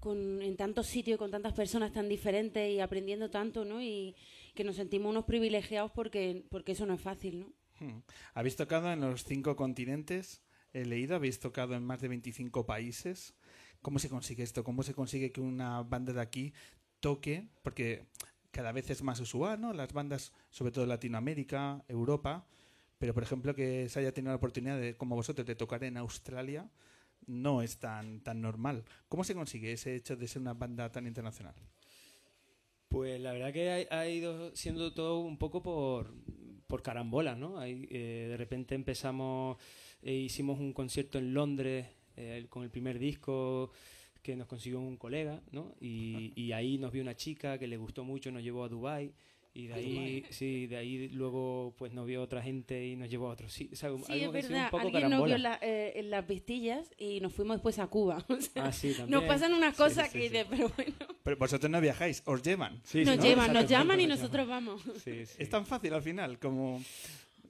con, en tantos sitios y con tantas personas tan diferentes y aprendiendo tanto, ¿no? Y que nos sentimos unos privilegiados porque, porque eso no es fácil, ¿no? Hmm. Habéis tocado en los cinco continentes, he leído, habéis tocado en más de 25 países. ¿Cómo se consigue esto? ¿Cómo se consigue que una banda de aquí toque? Porque cada vez es más usual, ¿no? Las bandas, sobre todo Latinoamérica, Europa, pero por ejemplo que se haya tenido la oportunidad de, como vosotros, de tocar en Australia, no es tan, tan normal. ¿Cómo se consigue ese hecho de ser una banda tan internacional? Pues la verdad que ha, ha ido siendo todo un poco por, por carambolas, ¿no? Ahí, eh, de repente empezamos, eh, hicimos un concierto en Londres eh, con el primer disco que nos consiguió un colega, ¿no? Y, y ahí nos vio una chica que le gustó mucho, nos llevó a Dubai y de ¿A ahí, sí, de ahí luego pues nos vio otra gente y nos llevó a otros sitios. O sea, Sí, algo es que verdad. un poco Alguien nos vio la- eh, en las vistillas y nos fuimos después a Cuba. O sea, Ah, sí, nos pasan unas cosas sí, que sí. de- pero bueno. Pero vosotros no viajáis, os llevan. nos llevan, nos llaman y nosotros vamos. Es tan fácil al final como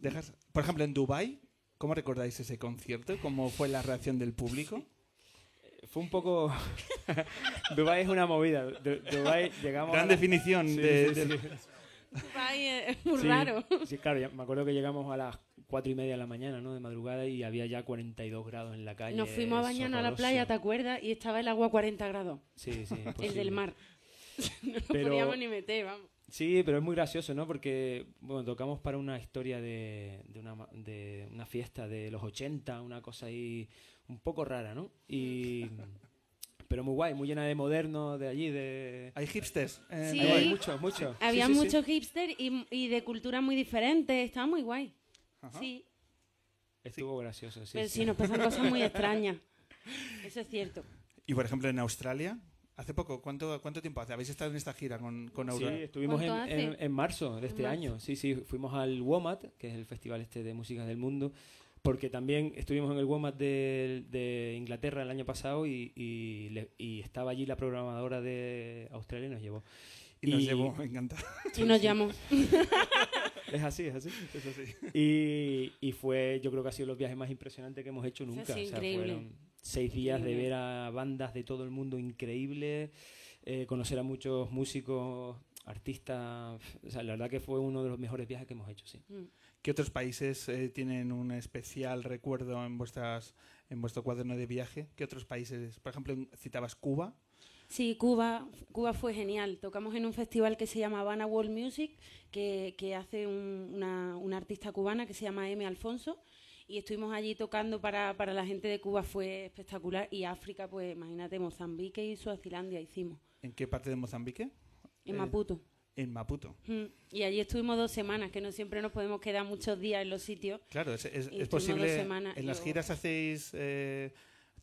dejas... Por ejemplo, en Dubai, ¿cómo recordáis ese concierto? ¿Cómo fue la reacción del público? Fue un poco... Dubai es una movida. Du- llegamos Gran a la- definición Sí, de- sí, eh, es muy Sí, raro. Sí, claro, ya me acuerdo que llegamos a las cuatro y media de la mañana, ¿no? De madrugada y había ya 42 grados en la calle. Nos fuimos a bañarnos a la playa, ¿te acuerdas? Y estaba el agua a 40 grados. Sí, sí, El del mar. no nos Pero- podíamos ni meter, vamos. Sí, pero es muy gracioso, ¿no? Porque, bueno, tocamos para una historia de, de, una, ma- de una fiesta de los 80, una cosa ahí un poco rara, ¿no? Y... Pero muy guay, muy llena de moderno de allí, de... ¿Hay hipsters? Sí. Hay, muchos, muchos. Sí, Había sí, sí. muchos hipster y, y de cultura muy diferente. Estaba muy guay. Sí, Estuvo gracioso, sí. pero sí. sí, nos pasan cosas muy extrañas. Eso es cierto. Y por ejemplo, en Australia, hace poco, ¿cuánto, cuánto tiempo hace? ¿Habéis estado en esta gira con, con Sí, Aurora? estuvimos en, en- en marzo de este marzo. año. Sí, sí, fuimos al WOMAD, que es el festival este de música del mundo, porque también estuvimos en el WOMAD de, de Inglaterra el año pasado y, y le- y estaba allí la programadora de Australia y nos llevó. Y nos llevó, me encanta. Y nos llamó. Es así, es así. Es así. Y, y fue, yo creo que ha sido los viajes más impresionantes que hemos hecho nunca. sí, O sea, increíble. fueron seis días de Increíble. ver a bandas de todo el mundo increíbles, eh, conocer a muchos músicos, artistas. O sea, la verdad que fue uno de los mejores viajes que hemos hecho, sí. Mm. ¿Qué otros países eh, tienen un especial recuerdo en vuestras en vuestro cuaderno de viaje? ¿Qué otros países? Por ejemplo, citabas Cuba. Sí, Cuba, Cuba fue genial. Tocamos en un festival que se llama Habana World Music, que, que hace un- una, una artista cubana que se llama M. Alfonso. Y estuvimos allí tocando para, para la gente de Cuba, fue espectacular. Y África, pues imagínate, Mozambique y Suazilandia hicimos, ¿En qué parte de Mozambique? en Eh, Maputo. En Maputo. Mm. Y allí estuvimos dos semanas, que no siempre nos podemos quedar muchos días en los sitios. Claro, es, es- posible. dos semanas ¿En las luego- giras hacéis eh,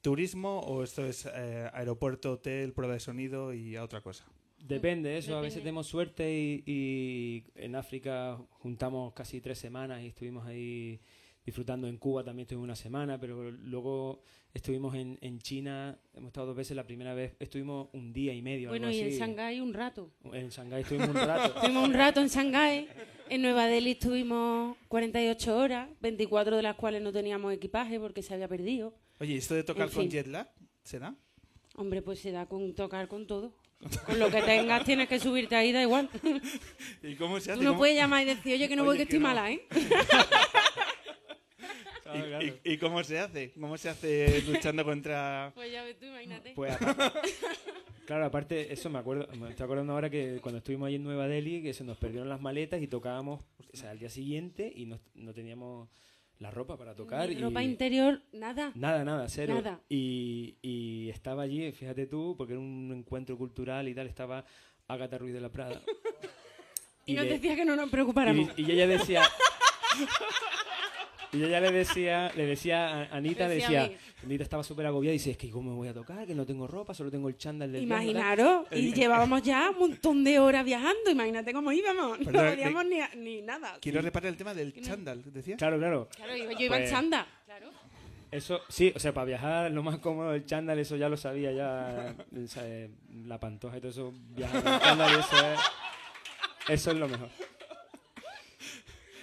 turismo o esto es eh, aeropuerto, hotel, prueba de sonido y a otra cosa? Depende, eso a veces tenemos suerte y, y en África juntamos casi tres semanas y estuvimos ahí disfrutando en Cuba también estuvimos una semana, pero luego estuvimos en, en China, hemos estado dos veces, la primera vez estuvimos un día y medio. Bueno, algo y en. Shanghái un rato. En Shanghái estuvimos un rato. Estuvimos un rato en Shanghái. En Nueva Delhi estuvimos 48 horas, 24 de las cuales no teníamos equipaje porque se había perdido. Oye, ¿y esto de tocar En con fin. jet lag? ¿Se da? Hombre, pues se da con tocar con todo. Con lo que tengas tienes que subirte ahí, da igual. ¿Y cómo se hace? Tú no ¿Cómo- puedes llamar y decir, oye, que no voy, que que estoy no. mala, ¿eh? ¿Y, y- y cómo se hace? ¿Cómo se hace luchando contra...? Pues ya ves tú, imagínate. Pues aparte- claro, aparte, eso me acuerdo, me estoy acordando ahora que cuando estuvimos ahí en Nueva Delhi, que se nos perdieron las maletas y tocábamos, o sea, al día siguiente y no, no teníamos la ropa para tocar. Ni y ropa interior, nada. Nada, nada, cero. Nada. Y, y estaba allí, fíjate tú, porque era un encuentro cultural y tal, estaba Agatha Ruiz de la Prada. Y, nos le- decía que no nos preocupáramos. y, y ella decía... Y ella le decía, le decía a Anita, Decía decía, a. Anita estaba súper agobiada y dice, es que ¿cómo me voy a tocar? Que no tengo ropa, solo tengo el chándal del viaje", tal. Imaginaros, y Eh, llevábamos ya un montón de horas viajando, imagínate cómo íbamos, no podíamos ni, ni nada. Quiero reparar el tema del chándal, ¿decías? Claro, claro. Claro, yo, yo iba en Pues, chanda. Claro. Eso, sí, o sea, para viajar lo más cómodo el chándal, eso ya lo sabía ya, eh, la pantoja y todo eso, viajar en chándal y eso es, eso es lo mejor.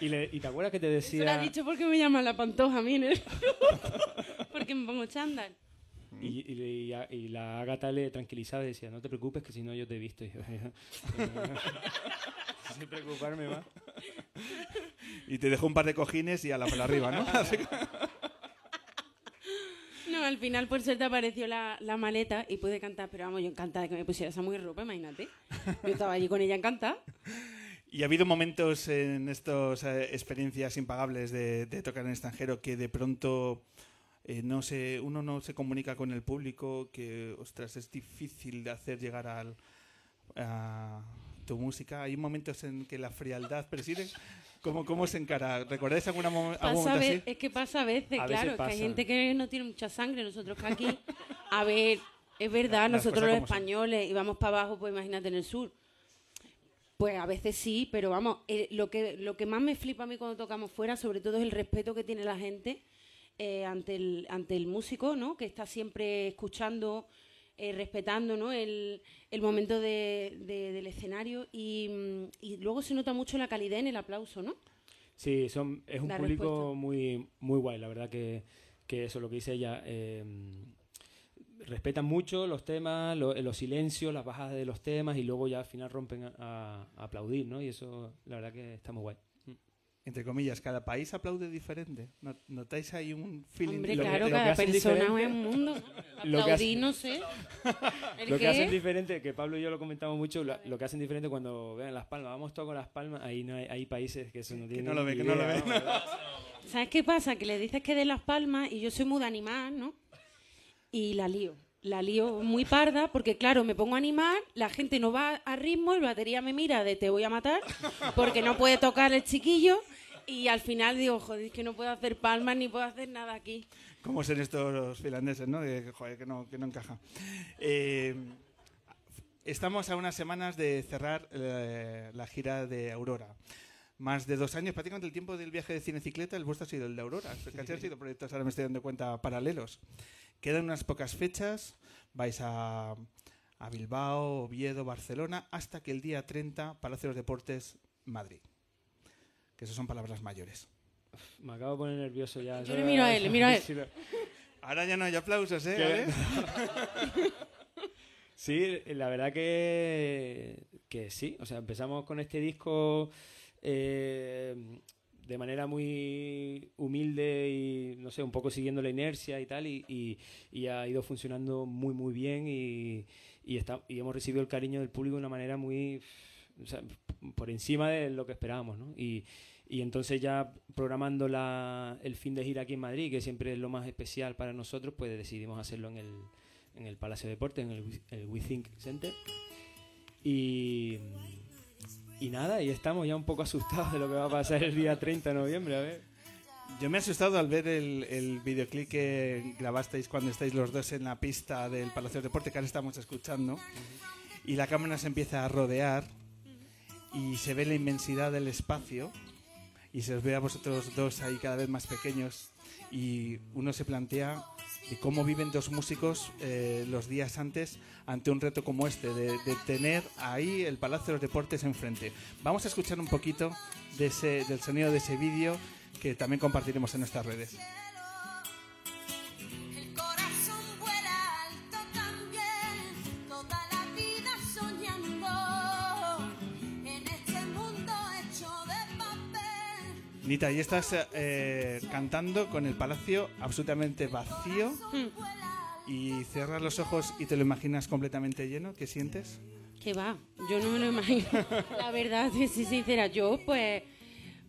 Y, le- y te acuerdas que te Eso lo ha decía... dicho porque me llaman la pantoja, mire. porque me pongo chándal. Y, y- y- y la Ágata le tranquilizaba y decía, no te preocupes que si no yo te he visto. Y yo, sin preocuparme más. Y te dejó un par de cojines y a la para arriba, ¿no? No, al final por suerte apareció la, la maleta y pude cantar, pero vamos, yo encantada de que me pusiera esa muy ropa, imagínate. Yo estaba allí con ella encantada. Y ha habido momentos en estas eh, experiencias impagables de, de tocar en extranjero que de pronto eh, no se, uno no se comunica con el público, que ostras, es difícil de hacer llegar al, a tu música. Hay momentos en que la frialdad preside. ¿Cómo, cómo se encara? ¿Recordáis alguna mo- algún momento así? es que pasa a veces, A veces claro, que hay gente que no tiene mucha sangre, nosotros que aquí, a ver, es verdad, Las nosotros los como son. españoles íbamos para abajo, pues imagínate en el sur. Pues a veces sí, pero vamos, eh, lo, que, lo que más me flipa a mí cuando tocamos fuera, sobre todo es el respeto que tiene la gente eh, ante, el, ante el músico, ¿no? Que está siempre escuchando, eh, respetando, ¿no? El, el momento de- de- del escenario y, mm, y luego se nota mucho la calidad en el aplauso, ¿no? Sí, son, es un La público respuesta. muy, muy guay, la verdad que, que eso, lo que dice ella, eh, respetan mucho los temas, lo- los silencios, las bajadas de los temas y luego ya al final rompen a, a aplaudir, ¿no? Y eso, la verdad que está muy guay. Entre comillas, cada país aplaude diferente. ¿No- ¿Notáis ahí un feeling? Hombre, Lo que- claro, lo que cada persona diferente- es un mundo. Lo que Aplaudir, hacen- no sé. ¿El Lo que hacen diferente, que Pablo y yo lo comentamos mucho, la- lo que hacen diferente cuando vean Las Palmas, vamos todos con Las Palmas, ahí no hay, hay países que eso no tienen no lo ven, que no lo ven. ¿verdad? ¿Sabes qué pasa? Que le dices que de Las Palmas y yo soy muy de animar, ¿no? Y la lío. La lío muy parda porque, claro, me pongo a animar, la gente no va a ritmo, el batería me mira de te voy a matar porque no puede tocar el chiquillo y al final digo, joder, es que no puedo hacer palmas ni puedo hacer nada aquí. ¿Cómo son estos finlandeses, no? De, joder, que no, que no encaja. Eh, estamos a unas semanas de cerrar eh, la gira de Aurora. Más de dos años, prácticamente el tiempo del viaje de cinecicleta, el vuestro ha sido el de Aurora. Porque han sido proyectos, ahora me estoy dando cuenta, paralelos. Quedan unas pocas fechas, vais a, a Bilbao, Oviedo, Barcelona, hasta que el día 30, Palacio de los Deportes, Madrid. Que eso son palabras mayores. Me acabo de poner nervioso ya. Yo le miro a él, le miro a él. Ahora ya no hay aplausos, ¿eh? Sí, la verdad que, que sí. O sea, empezamos con este disco eh, de manera muy humilde y, no sé, un poco siguiendo la inercia y tal, y, y- y ha ido funcionando muy, muy bien y, y, está, y hemos recibido el cariño del público de una manera muy, o sea, por encima de lo que esperábamos, ¿no? Y, y entonces ya programando la, el fin de gira aquí en Madrid, que siempre es lo más especial para nosotros, pues decidimos hacerlo en el, en el Palacio de Deportes, en el, el We Think Center. Y, y nada, y estamos ya un poco asustados de lo que va a pasar el día 30 de noviembre, a ver. Yo me he asustado al ver el, el videoclip que grabasteis cuando estáis los dos en la pista del Palacio de Deporte que ahora estamos escuchando y la cámara se empieza a rodear y se ve la inmensidad del espacio y se os ve a vosotros dos ahí cada vez más pequeños y uno se plantea de cómo viven dos músicos eh, los días antes ante un reto como este, de, de tener ahí el Palacio de los Deportes enfrente. Vamos a escuchar un poquito de ese, del sonido de ese vídeo que también compartiremos en nuestras redes. Nita, y estás eh, cantando con el palacio absolutamente vacío y cierras los ojos y te lo imaginas completamente lleno. ¿Qué sientes? Que va, yo no me lo imagino. La verdad, si soy sincera, yo pues,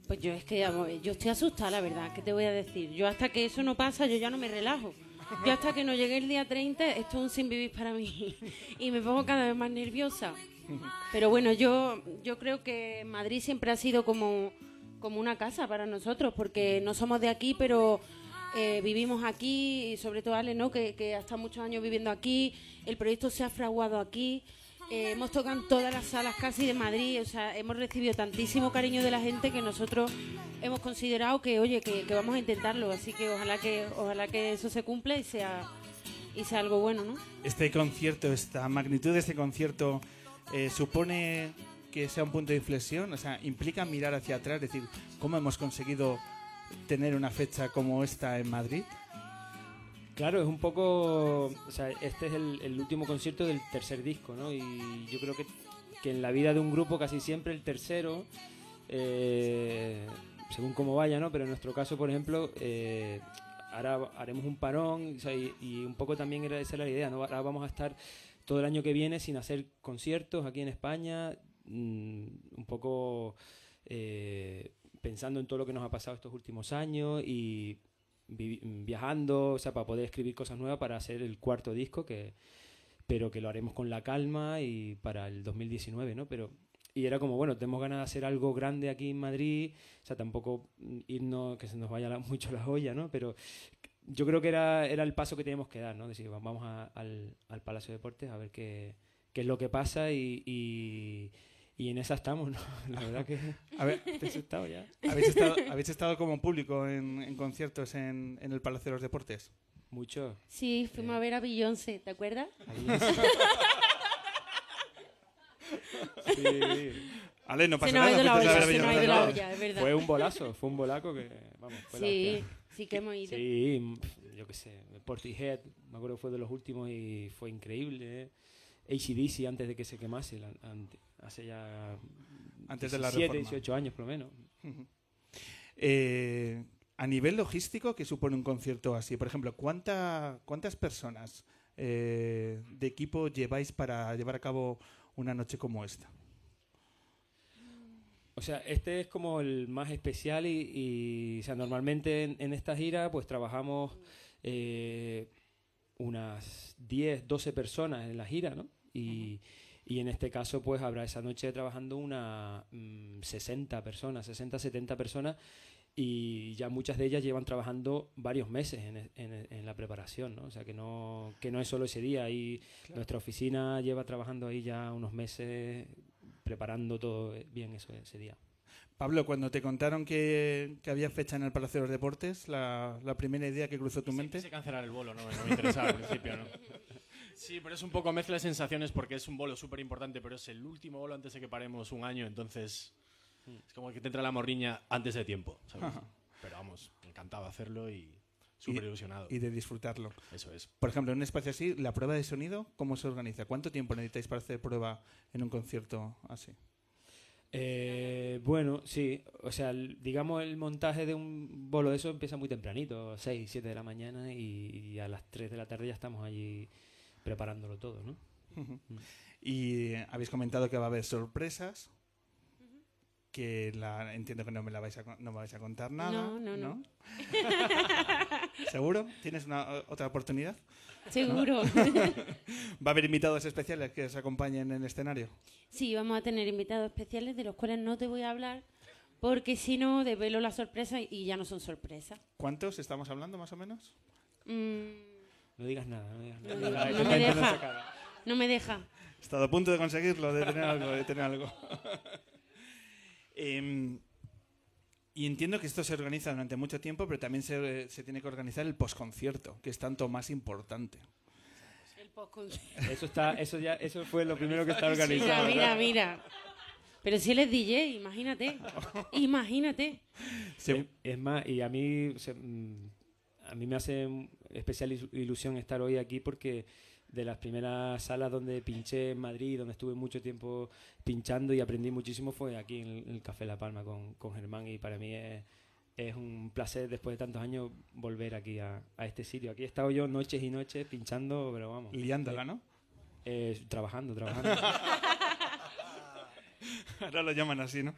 pues yo es que yo estoy asustada, la verdad, ¿qué te voy a decir? Yo hasta que eso no pasa, yo ya no me relajo. Yo hasta que no llegue el día 30, esto es un sin vivir para mí. Y me pongo cada vez más nerviosa. Pero bueno, yo, yo creo que Madrid siempre ha sido como, como una casa para nosotros, porque no somos de aquí, pero eh, vivimos aquí, y sobre todo Ale, ¿no? que, que ha muchos años viviendo aquí, el proyecto se ha fraguado aquí, eh, hemos tocado en todas las salas casi de Madrid, o sea, hemos recibido tantísimo cariño de la gente que nosotros hemos considerado que, oye, que, que vamos a intentarlo, así que ojalá que ojalá que eso se cumpla y sea y sea algo bueno, ¿no? Este concierto, esta magnitud de este concierto, eh, supone que sea un punto de inflexión, o sea, implica mirar hacia atrás, decir, ¿cómo hemos conseguido tener una fecha como esta en Madrid? Claro, es un poco. O sea, este es el, último concierto del tercer disco, ¿no? Y yo creo que, que en la vida de un grupo casi siempre el tercero, eh, según cómo vaya, ¿no? Pero en nuestro caso, por ejemplo, eh, ahora haremos un parón o sea, y, y un poco también era esa la idea, ¿no? Ahora vamos a estar todo el año que viene sin hacer conciertos aquí en España, un poco eh, pensando en todo lo que nos ha pasado estos últimos años y vi- viajando, o sea, para poder escribir cosas nuevas para hacer el cuarto disco, que, pero que lo haremos con la calma y para el 2019, ¿no? Pero, y era como, bueno, tenemos ganas de hacer algo grande aquí en Madrid, o sea, tampoco mm, irnos, que se nos vaya la- mucho la olla, ¿no? Pero yo creo que era, era el paso que teníamos que dar, ¿no? Decir, va- vamos a- al, al Palacio de Deportes a ver qué, qué es lo que pasa y, y en esa estamos, ¿no? La verdad que A ver, estoy asustado ya. ¿Habéis estado, habéis estado como público en, en conciertos en, en el Palacio de los Deportes? Mucho. Sí, fuimos a ver a Beyoncé, ¿te acuerdas? Sí. Ale, no Se pasa nada. la olla, se la. Fue un bolazo, fue un bolaco que, vamos, fue la Sí, hostia. sí que hemos ido. Sí, yo qué sé, Portishead, me acuerdo que fue de los últimos y fue increíble. ¿eh? ACDC antes de que se quemase, la- ante- hace ya Antes de la 17, reforma. 18 años por lo menos. Eh, a nivel logístico, ¿qué supone un concierto así? Por ejemplo, ¿cuánta, ¿cuántas personas eh, de equipo lleváis para llevar a cabo una noche como esta? O sea, este es como el más especial y, y, o sea, normalmente en, en esta gira pues trabajamos eh, unas 10, 12 personas en la gira, ¿no? Y, y en este caso pues habrá esa noche trabajando unas 60 personas, 60, 70 personas y ya muchas de ellas llevan trabajando varios meses en, en- en la preparación, ¿no? O sea, que no, que no es solo ese día. Y nuestra oficina lleva trabajando ahí ya unos meses preparando todo bien eso ese día. Pablo, cuando te contaron que, que había fecha en el Palacio de los Deportes, la, la primera idea que cruzó tu mente. Quise cancelar el bolo, no, no me interesaba al principio, ¿no? Sí, pero es un poco mezcla de sensaciones porque es un bolo súper importante, pero es el último bolo antes de que paremos un año, entonces es como que te entra la morriña antes de tiempo, ¿sabes? Pero vamos, encantado de hacerlo y súper ilusionado. Y de disfrutarlo. Eso es. Por ejemplo, en un espacio así, la prueba de sonido, ¿cómo se organiza? ¿Cuánto tiempo necesitáis para hacer prueba en un concierto así? Eh, bueno, sí. O sea, el- digamos el montaje de un bolo de eso empieza muy tempranito, 6, 7 de la mañana y, y a las 3 de la tarde ya estamos allí preparándolo todo, ¿no? Ujú. Y eh, habéis comentado que va a haber sorpresas. Que la, entiendo que no me la vais a, no me vais a contar nada. No, no, no. ¿Seguro? ¿Tienes una, otra oportunidad? Seguro. ¿Va a haber invitados especiales que os acompañen en el escenario? Sí, vamos a tener invitados especiales de los cuales no te voy a hablar porque si no develo la sorpresa y ya no son sorpresas. ¿Cuántos estamos hablando más o menos? Mm, No digas nada, no digas no, nada. no me deja. No me deja. He estado a punto de conseguirlo, de tener algo, de tener algo. Em, y entiendo que esto se organiza durante mucho tiempo, pero también se, se tiene que organizar el posconcierto, que es tanto más importante. El postconcierto. Eso está, eso ya, eso fue lo primero que está Mira, organizado. mira, ¿verdad? mira. Pero si él es DJ, imagínate. Imagínate. Es, es más, y a mí, mm, a mí me hace especial ilusión estar hoy aquí porque de las primeras salas donde pinché en Madrid, donde estuve mucho tiempo pinchando y aprendí muchísimo, fue aquí en el, en el Café La Palma con, con Germán y para mí es, es un placer después de tantos años volver aquí a, a este sitio. Aquí he estado yo noches y noches pinchando, pero vamos. Liándola, ¿no? Eh, trabajando, trabajando. Ahora lo llaman así, ¿no?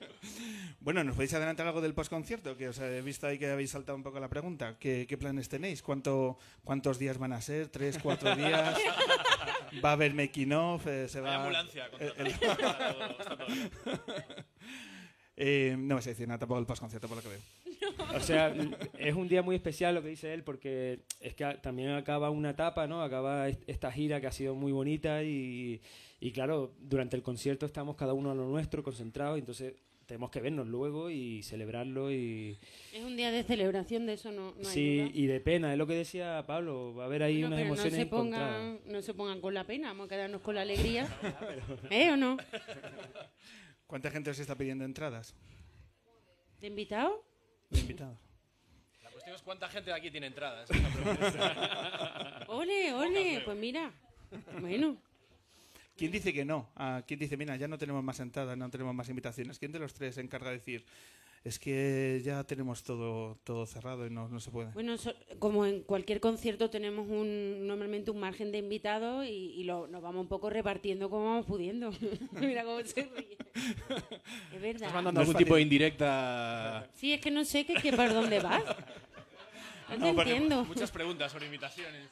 bueno, ¿nos podéis adelantar algo del postconcierto? Que os he visto ahí que habéis saltado un poco la pregunta. ¿Qué, qué planes tenéis? ¿Cuánto, ¿Cuántos días van a ser? ¿Tres, cuatro días? ¿Va a haber making of? Eh, ¿Se va... Ambulancia el- el- contratada. Está todo- está todo. Eh, no vas a decir nada tampoco del postconcierto, por lo que veo. O sea, es un día muy especial lo que dice él porque es que también acaba una etapa, ¿no? Acaba est- esta gira que ha sido muy bonita y, y claro, durante el concierto estamos cada uno a lo nuestro, concentrados, entonces tenemos que vernos luego y celebrarlo y... Es un día de celebración, de eso no, no hay sí, duda. y de pena, es lo que decía Pablo, va a haber ahí Bueno, unas pero no emociones se, encontradas. pongan, no se pongan con la pena, vamos a quedarnos con la alegría. ¿Eh o no? ¿Cuánta gente os está pidiendo entradas? ¿De invitado? De invitados. La cuestión Chicos, ¿cuánta gente de aquí tiene entradas? Es. Ole, ole, pues mira. Bueno. ¿Quién dice que no? Ah, ¿Quién dice, mira, ya no tenemos más entradas, no tenemos más invitaciones? ¿Quién de los tres se encarga de decir, es que ya tenemos todo, todo cerrado y no, no se puede? Bueno, so- como en cualquier concierto tenemos un normalmente un margen de invitados y, y lo, nos vamos un poco repartiendo como vamos pudiendo. Mira cómo se ríe. Es verdad. ¿Estás mandando algún tipo de indirecta? Sí, es que no sé que, que por dónde vas. No, te porque entiendo. Muchas preguntas sobre invitaciones.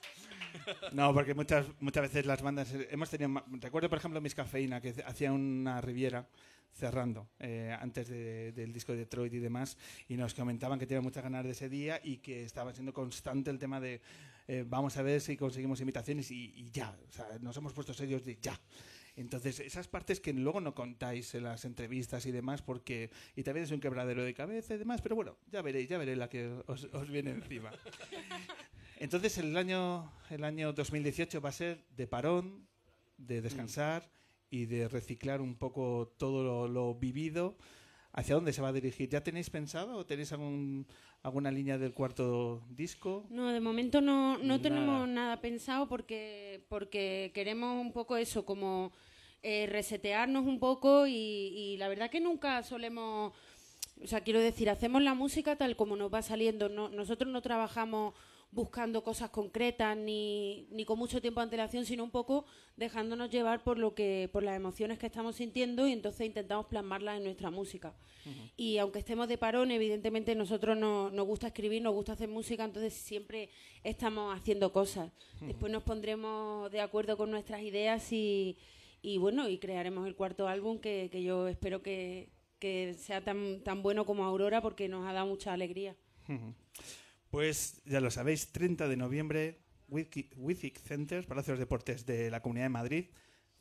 No, porque muchas, muchas veces las bandas. Hemos tenido. Recuerdo, por ejemplo, Miss Cafeína, que hacía una Riviera cerrando eh, antes de- del disco de Detroit y demás, y nos comentaban que tenían muchas ganas de ese día y que estaba siendo constante el tema de eh, vamos a ver si conseguimos invitaciones y, y ya. O sea, nos hemos puesto serios de ya. Entonces, esas partes que luego no contáis en las entrevistas y demás, porque. Y también es un quebradero de cabeza y demás, pero bueno, ya veréis, ya veréis la que os, os viene encima. Entonces el año, el año 2018 va a ser de parón, de descansar y de reciclar un poco todo lo, lo vivido. ¿Hacia dónde se va a dirigir? ¿Ya tenéis pensado o tenéis algún, alguna línea del cuarto disco? No, de momento no, no Nada. tenemos nada pensado porque, porque queremos un poco eso, como eh, resetearnos un poco y, y la verdad que nunca solemos, o sea, quiero decir, hacemos la música tal como nos va saliendo. No, nosotros no trabajamos buscando cosas concretas ni, ni con mucho tiempo de antelación, sino un poco dejándonos llevar por lo que, por las emociones que estamos sintiendo y entonces intentamos plasmarlas en nuestra música. Y aunque estemos de parón, evidentemente nosotros no- nos gusta escribir, nos gusta hacer música, entonces siempre estamos haciendo cosas. Después nos pondremos de acuerdo con nuestras ideas y, y bueno, y crearemos el cuarto álbum que, que yo espero que, que sea tan, tan bueno como Aurora porque nos ha dado mucha alegría. Pues ya lo sabéis, 30 de noviembre, Withic Center, Palacio de los Deportes de la Comunidad de Madrid,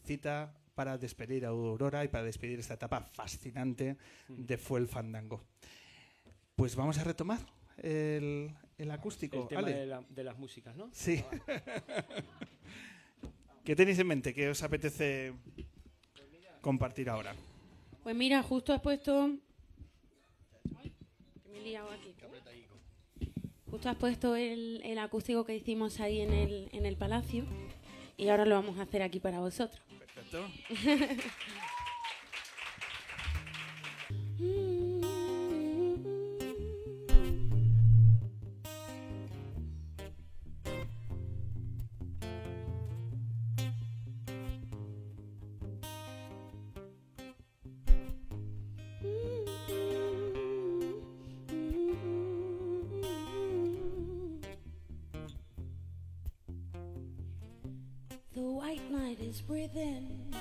cita para despedir a Aurora y para despedir esta etapa fascinante de Fue el Fandango. Pues vamos a retomar el, el acústico. El tema Ale. de, la- de las músicas, ¿no? Sí. ¿Qué tenéis en mente? ¿Qué os apetece compartir ahora? Pues mira, justo has puesto... Ay, que me he liado aquí. Justo has puesto el, el acústico que hicimos ahí en el, en el palacio y ahora lo vamos a hacer aquí para vosotros. Perfecto. is breathing.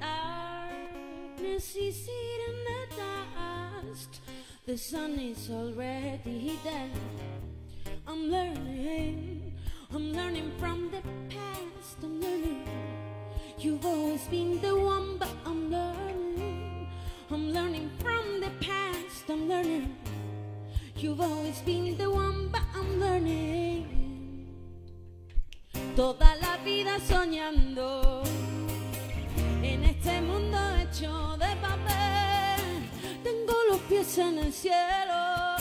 Darkness is eating the dust. The sun is already dead. I'm learning. I'm learning from the past. I'm learning. You've always been the one, but I'm learning. I'm learning from the past. I'm learning. You've always been the one, but I'm learning. Toda la vida soñando este mundo hecho de papel. Tengo los pies en el cielo,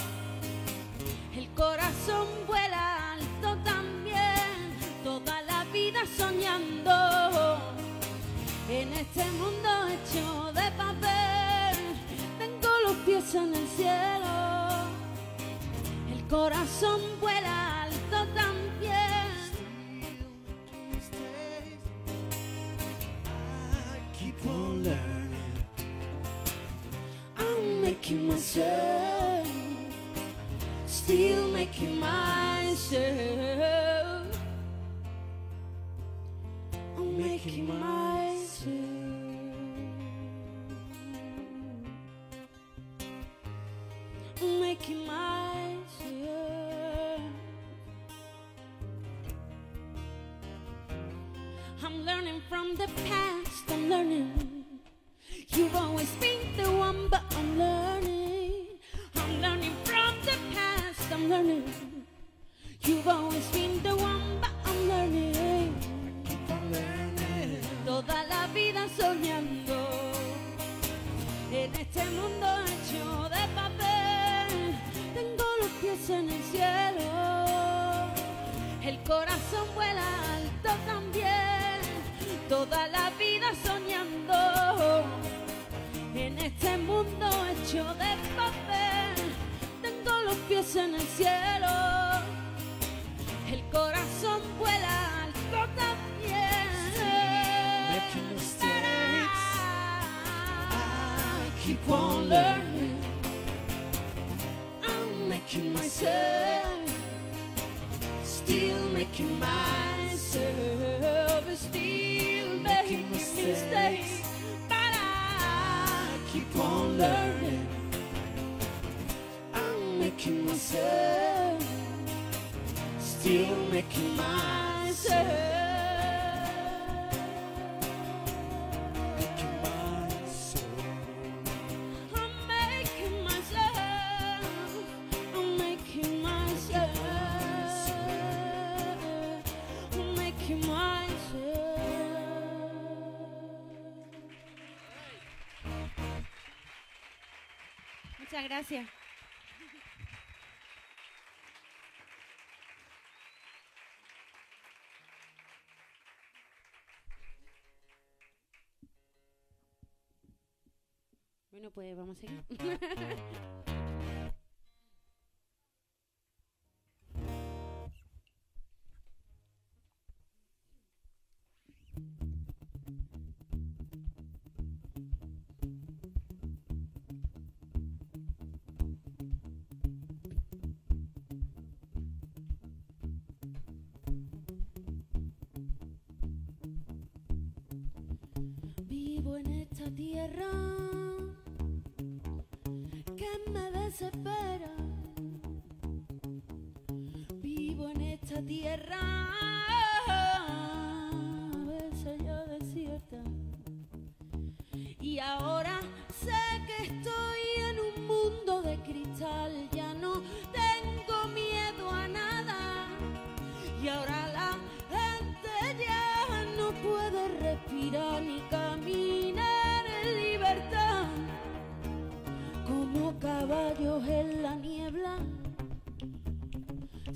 el corazón vuela alto también. Toda la vida soñando en este mundo hecho de papel. Tengo los pies en el cielo, el corazón Muchas gracias. Bueno, pues vamos a seguir. tierra que me desespera. Vivo en esta tierra.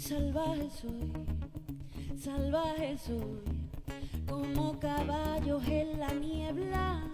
Salvaje soy, salvaje soy, como caballos en la niebla.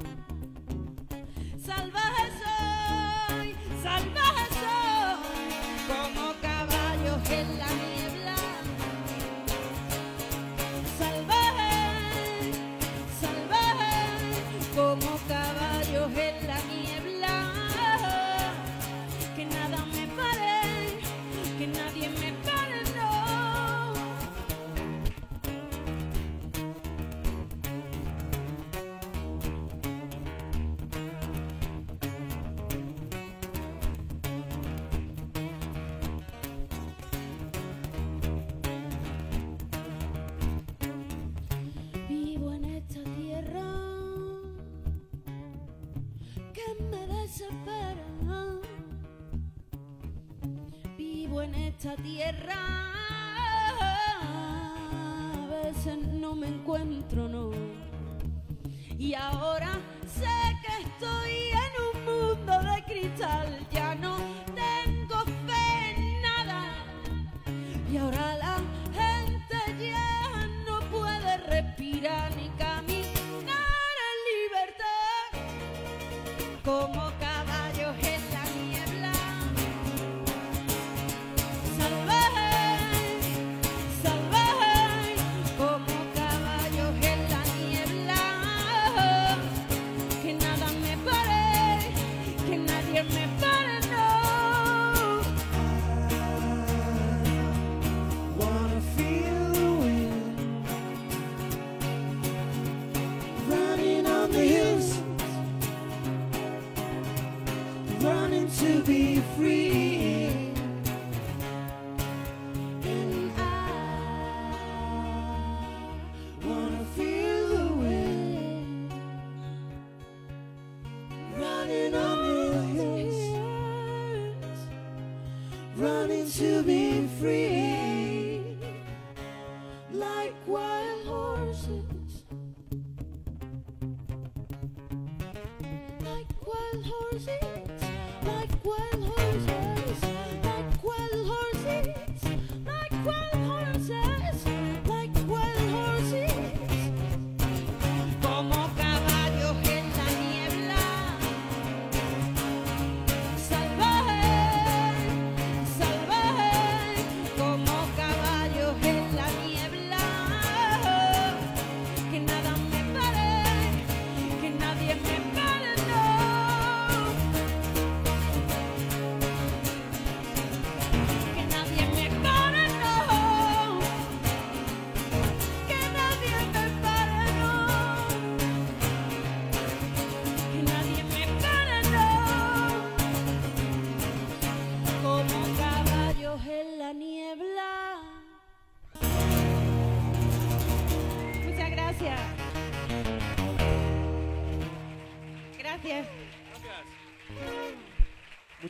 the horses.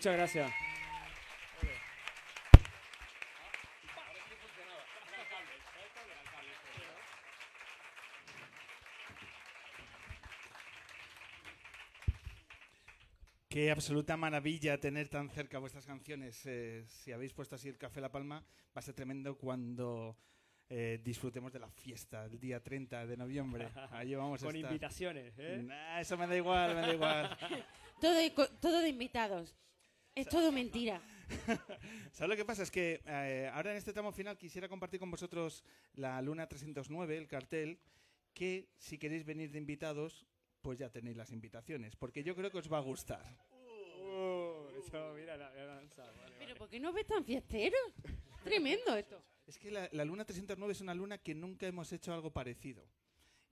Muchas gracias. Qué absoluta maravilla tener tan cerca vuestras canciones. Eh, si habéis puesto así el Café La Palma, va a ser tremendo cuando eh, disfrutemos de la fiesta el día 30 de noviembre. Ahí vamos a Con estar. invitaciones, ¿eh? Nah, eso me da igual, me da igual. Todo de, todo de invitados. Es todo mentira. ¿Sabes lo que pasa? Es que eh, ahora en este tramo final quisiera compartir con vosotros la Luna 309, el cartel, que si queréis venir de invitados, pues ya tenéis las invitaciones, porque yo creo que os va a gustar. Uh, eso, mira, la, la danza. Vale, Pero ¿por qué no ves tan fiesteros? Tremendo esto. Es que la, la Luna 309 es una luna que nunca hemos hecho algo parecido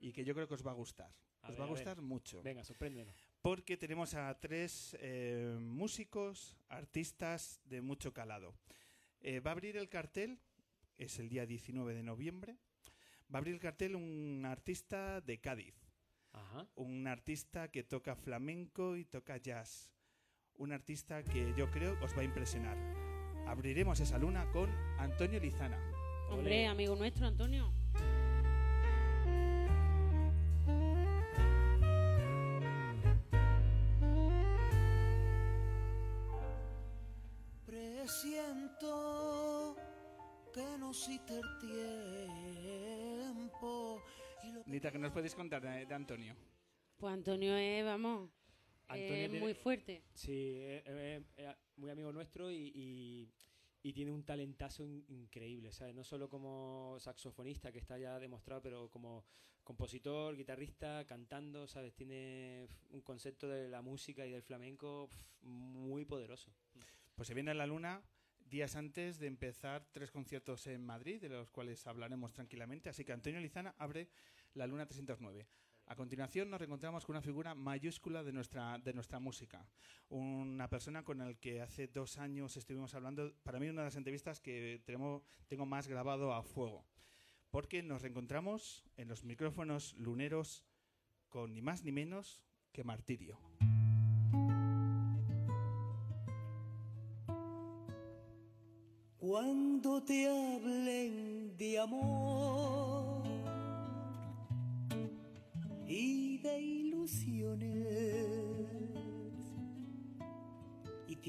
y que yo creo que os va a gustar. A os ver, va a gustar mucho. Venga, sorpréndenos. Porque tenemos a tres eh, músicos, artistas de mucho calado. Eh, va a abrir el cartel, es el día 19 de noviembre, va a abrir el cartel un artista de Cádiz. Ajá. Un artista que toca flamenco y toca jazz. Un artista que yo creo os va a impresionar. Abriremos esa luna con Antonio Lizana. Hombre, amigo nuestro, Antonio. Nita, ¿qué nos podéis contar de, de Antonio? Pues Antonio es, vamos, Antonio es tiene- muy fuerte. Sí, es, es- es muy amigo nuestro y, y- y tiene un talentazo in- increíble, ¿sabes? No solo como saxofonista, que está ya demostrado, pero como compositor, guitarrista, cantando, ¿sabes? Tiene un concepto de la música y del flamenco muy poderoso. Pues se viene la luna días antes de empezar tres conciertos en Madrid, de los cuales hablaremos tranquilamente. Así que Antonio Lizana abre la luna 309. A continuación nos reencontramos con una figura mayúscula de nuestra, de nuestra música. Una persona con la que hace dos años estuvimos hablando, para mí una de las entrevistas que tenemos, tengo más grabado a fuego. Porque nos reencontramos en los micrófonos luneros con ni más ni menos que Martirio. Cuando te hablen de amor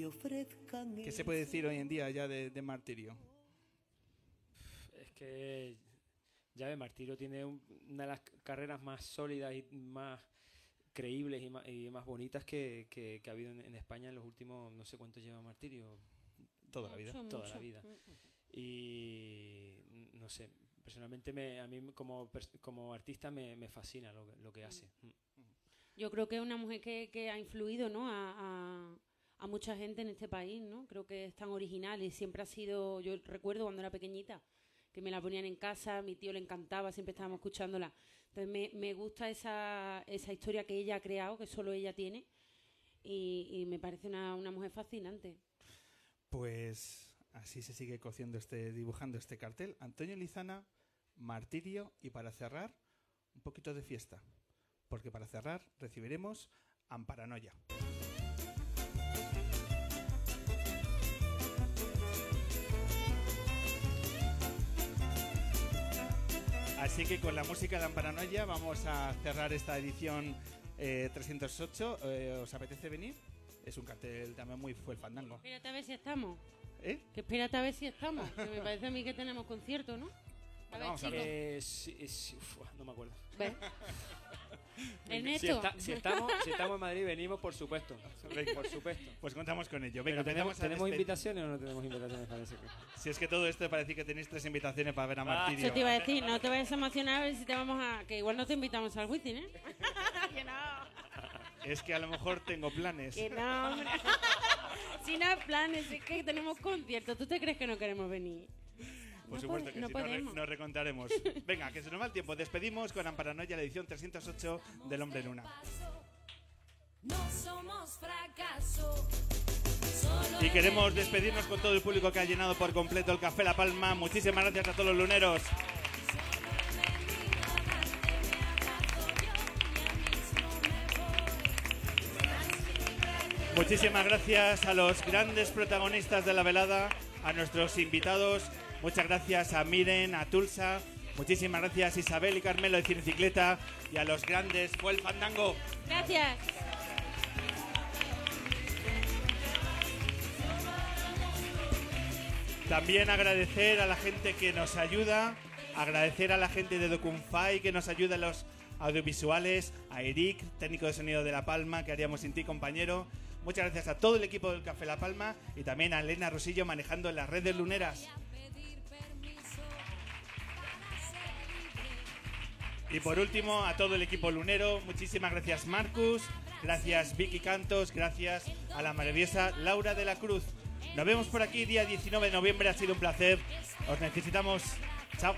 te ofrezcan ¿Qué se puede decir hoy en día ya de, de Martirio? Es que ya de Martirio tiene un- una de las carreras más sólidas y más creíbles y más, y más bonitas que, que- que ha habido en, en España en los últimos, no sé cuánto lleva Martirio. Toda la vida. Toda la vida. Y no sé, personalmente me, a mí como, como artista me, me fascina lo, que- lo que hace. Yo creo que es una mujer que, que ha influido ¿no? a, a- a mucha gente en este país, ¿no? Creo que es tan original y siempre ha sido, yo recuerdo cuando era pequeñita, que me la ponían en casa, a mi tío le encantaba, siempre estábamos escuchándola. Entonces me, me gusta esa, esa historia que ella ha creado, que solo ella tiene, y, y me parece una, una mujer fascinante. Pues así se sigue cociendo este, dibujando este cartel. Antonio Lizana, Martirio y para cerrar, un poquito de fiesta. Porque para cerrar recibiremos Amparanoia. Así que con la música de Amparanoia vamos a cerrar esta edición eh, 308. Eh, ¿Os apetece venir? Es un cartel también muy fue el fandango. Espérate a ver si estamos. ¿Eh? Que espérate a ver si estamos. Que me parece a mí que tenemos concierto, ¿no? A ver, Vamos a chicos. ver. Eh, sí, sí, uf, no me acuerdo. ¿Ves? Si, está- si estamos, si estamos en Madrid, venimos, por supuesto. Por supuesto. Pues contamos con ello. Venga, Pero ¿tenemos, ¿tenemos despe- invitaciones o no tenemos invitaciones? Parece que. Si es que todo esto parece que tenéis tres invitaciones para ver a Ah, Martirio. Eso te iba a decir, no te vayas a emocionar a ver si te vamos a... Que igual no te invitamos al wizzing, ¿eh? que no. Es que a lo mejor tengo planes. Que no, hombre. si no hay planes, es que tenemos conciertos. ¿Tú te crees que no queremos venir? Por No supuesto que no sí, nos, re- podemos. nos recontaremos. Venga, que se nos va el tiempo. Despedimos con Amparanoia la edición 308 del Hombre Luna. No somos fracaso. Solo Y queremos despedirnos con todo el público que ha llenado por completo el Café La Palma. Muchísimas gracias a todos los luneros. Muchísimas gracias a los grandes protagonistas de la velada, a nuestros invitados. Muchas gracias a Miren, a Tulsa. Muchísimas gracias Isabel y Carmelo de Cinecicleta y a los grandes fue el fandango. Gracias. También agradecer a la gente que nos ayuda, agradecer a la gente de Docunfy que nos ayuda en los audiovisuales, a Eric, técnico de sonido de La Palma, que haríamos sin ti, compañero. Muchas gracias a todo el equipo del Café La Palma y también a Elena Rosillo manejando las redes luneras. Y por último, a todo el equipo lunero, muchísimas gracias Marcus, gracias Vicky Cantos, gracias a la maravillosa Laura de la Cruz. Nos vemos por aquí día 19 de noviembre, ha sido un placer. Os necesitamos. Chao.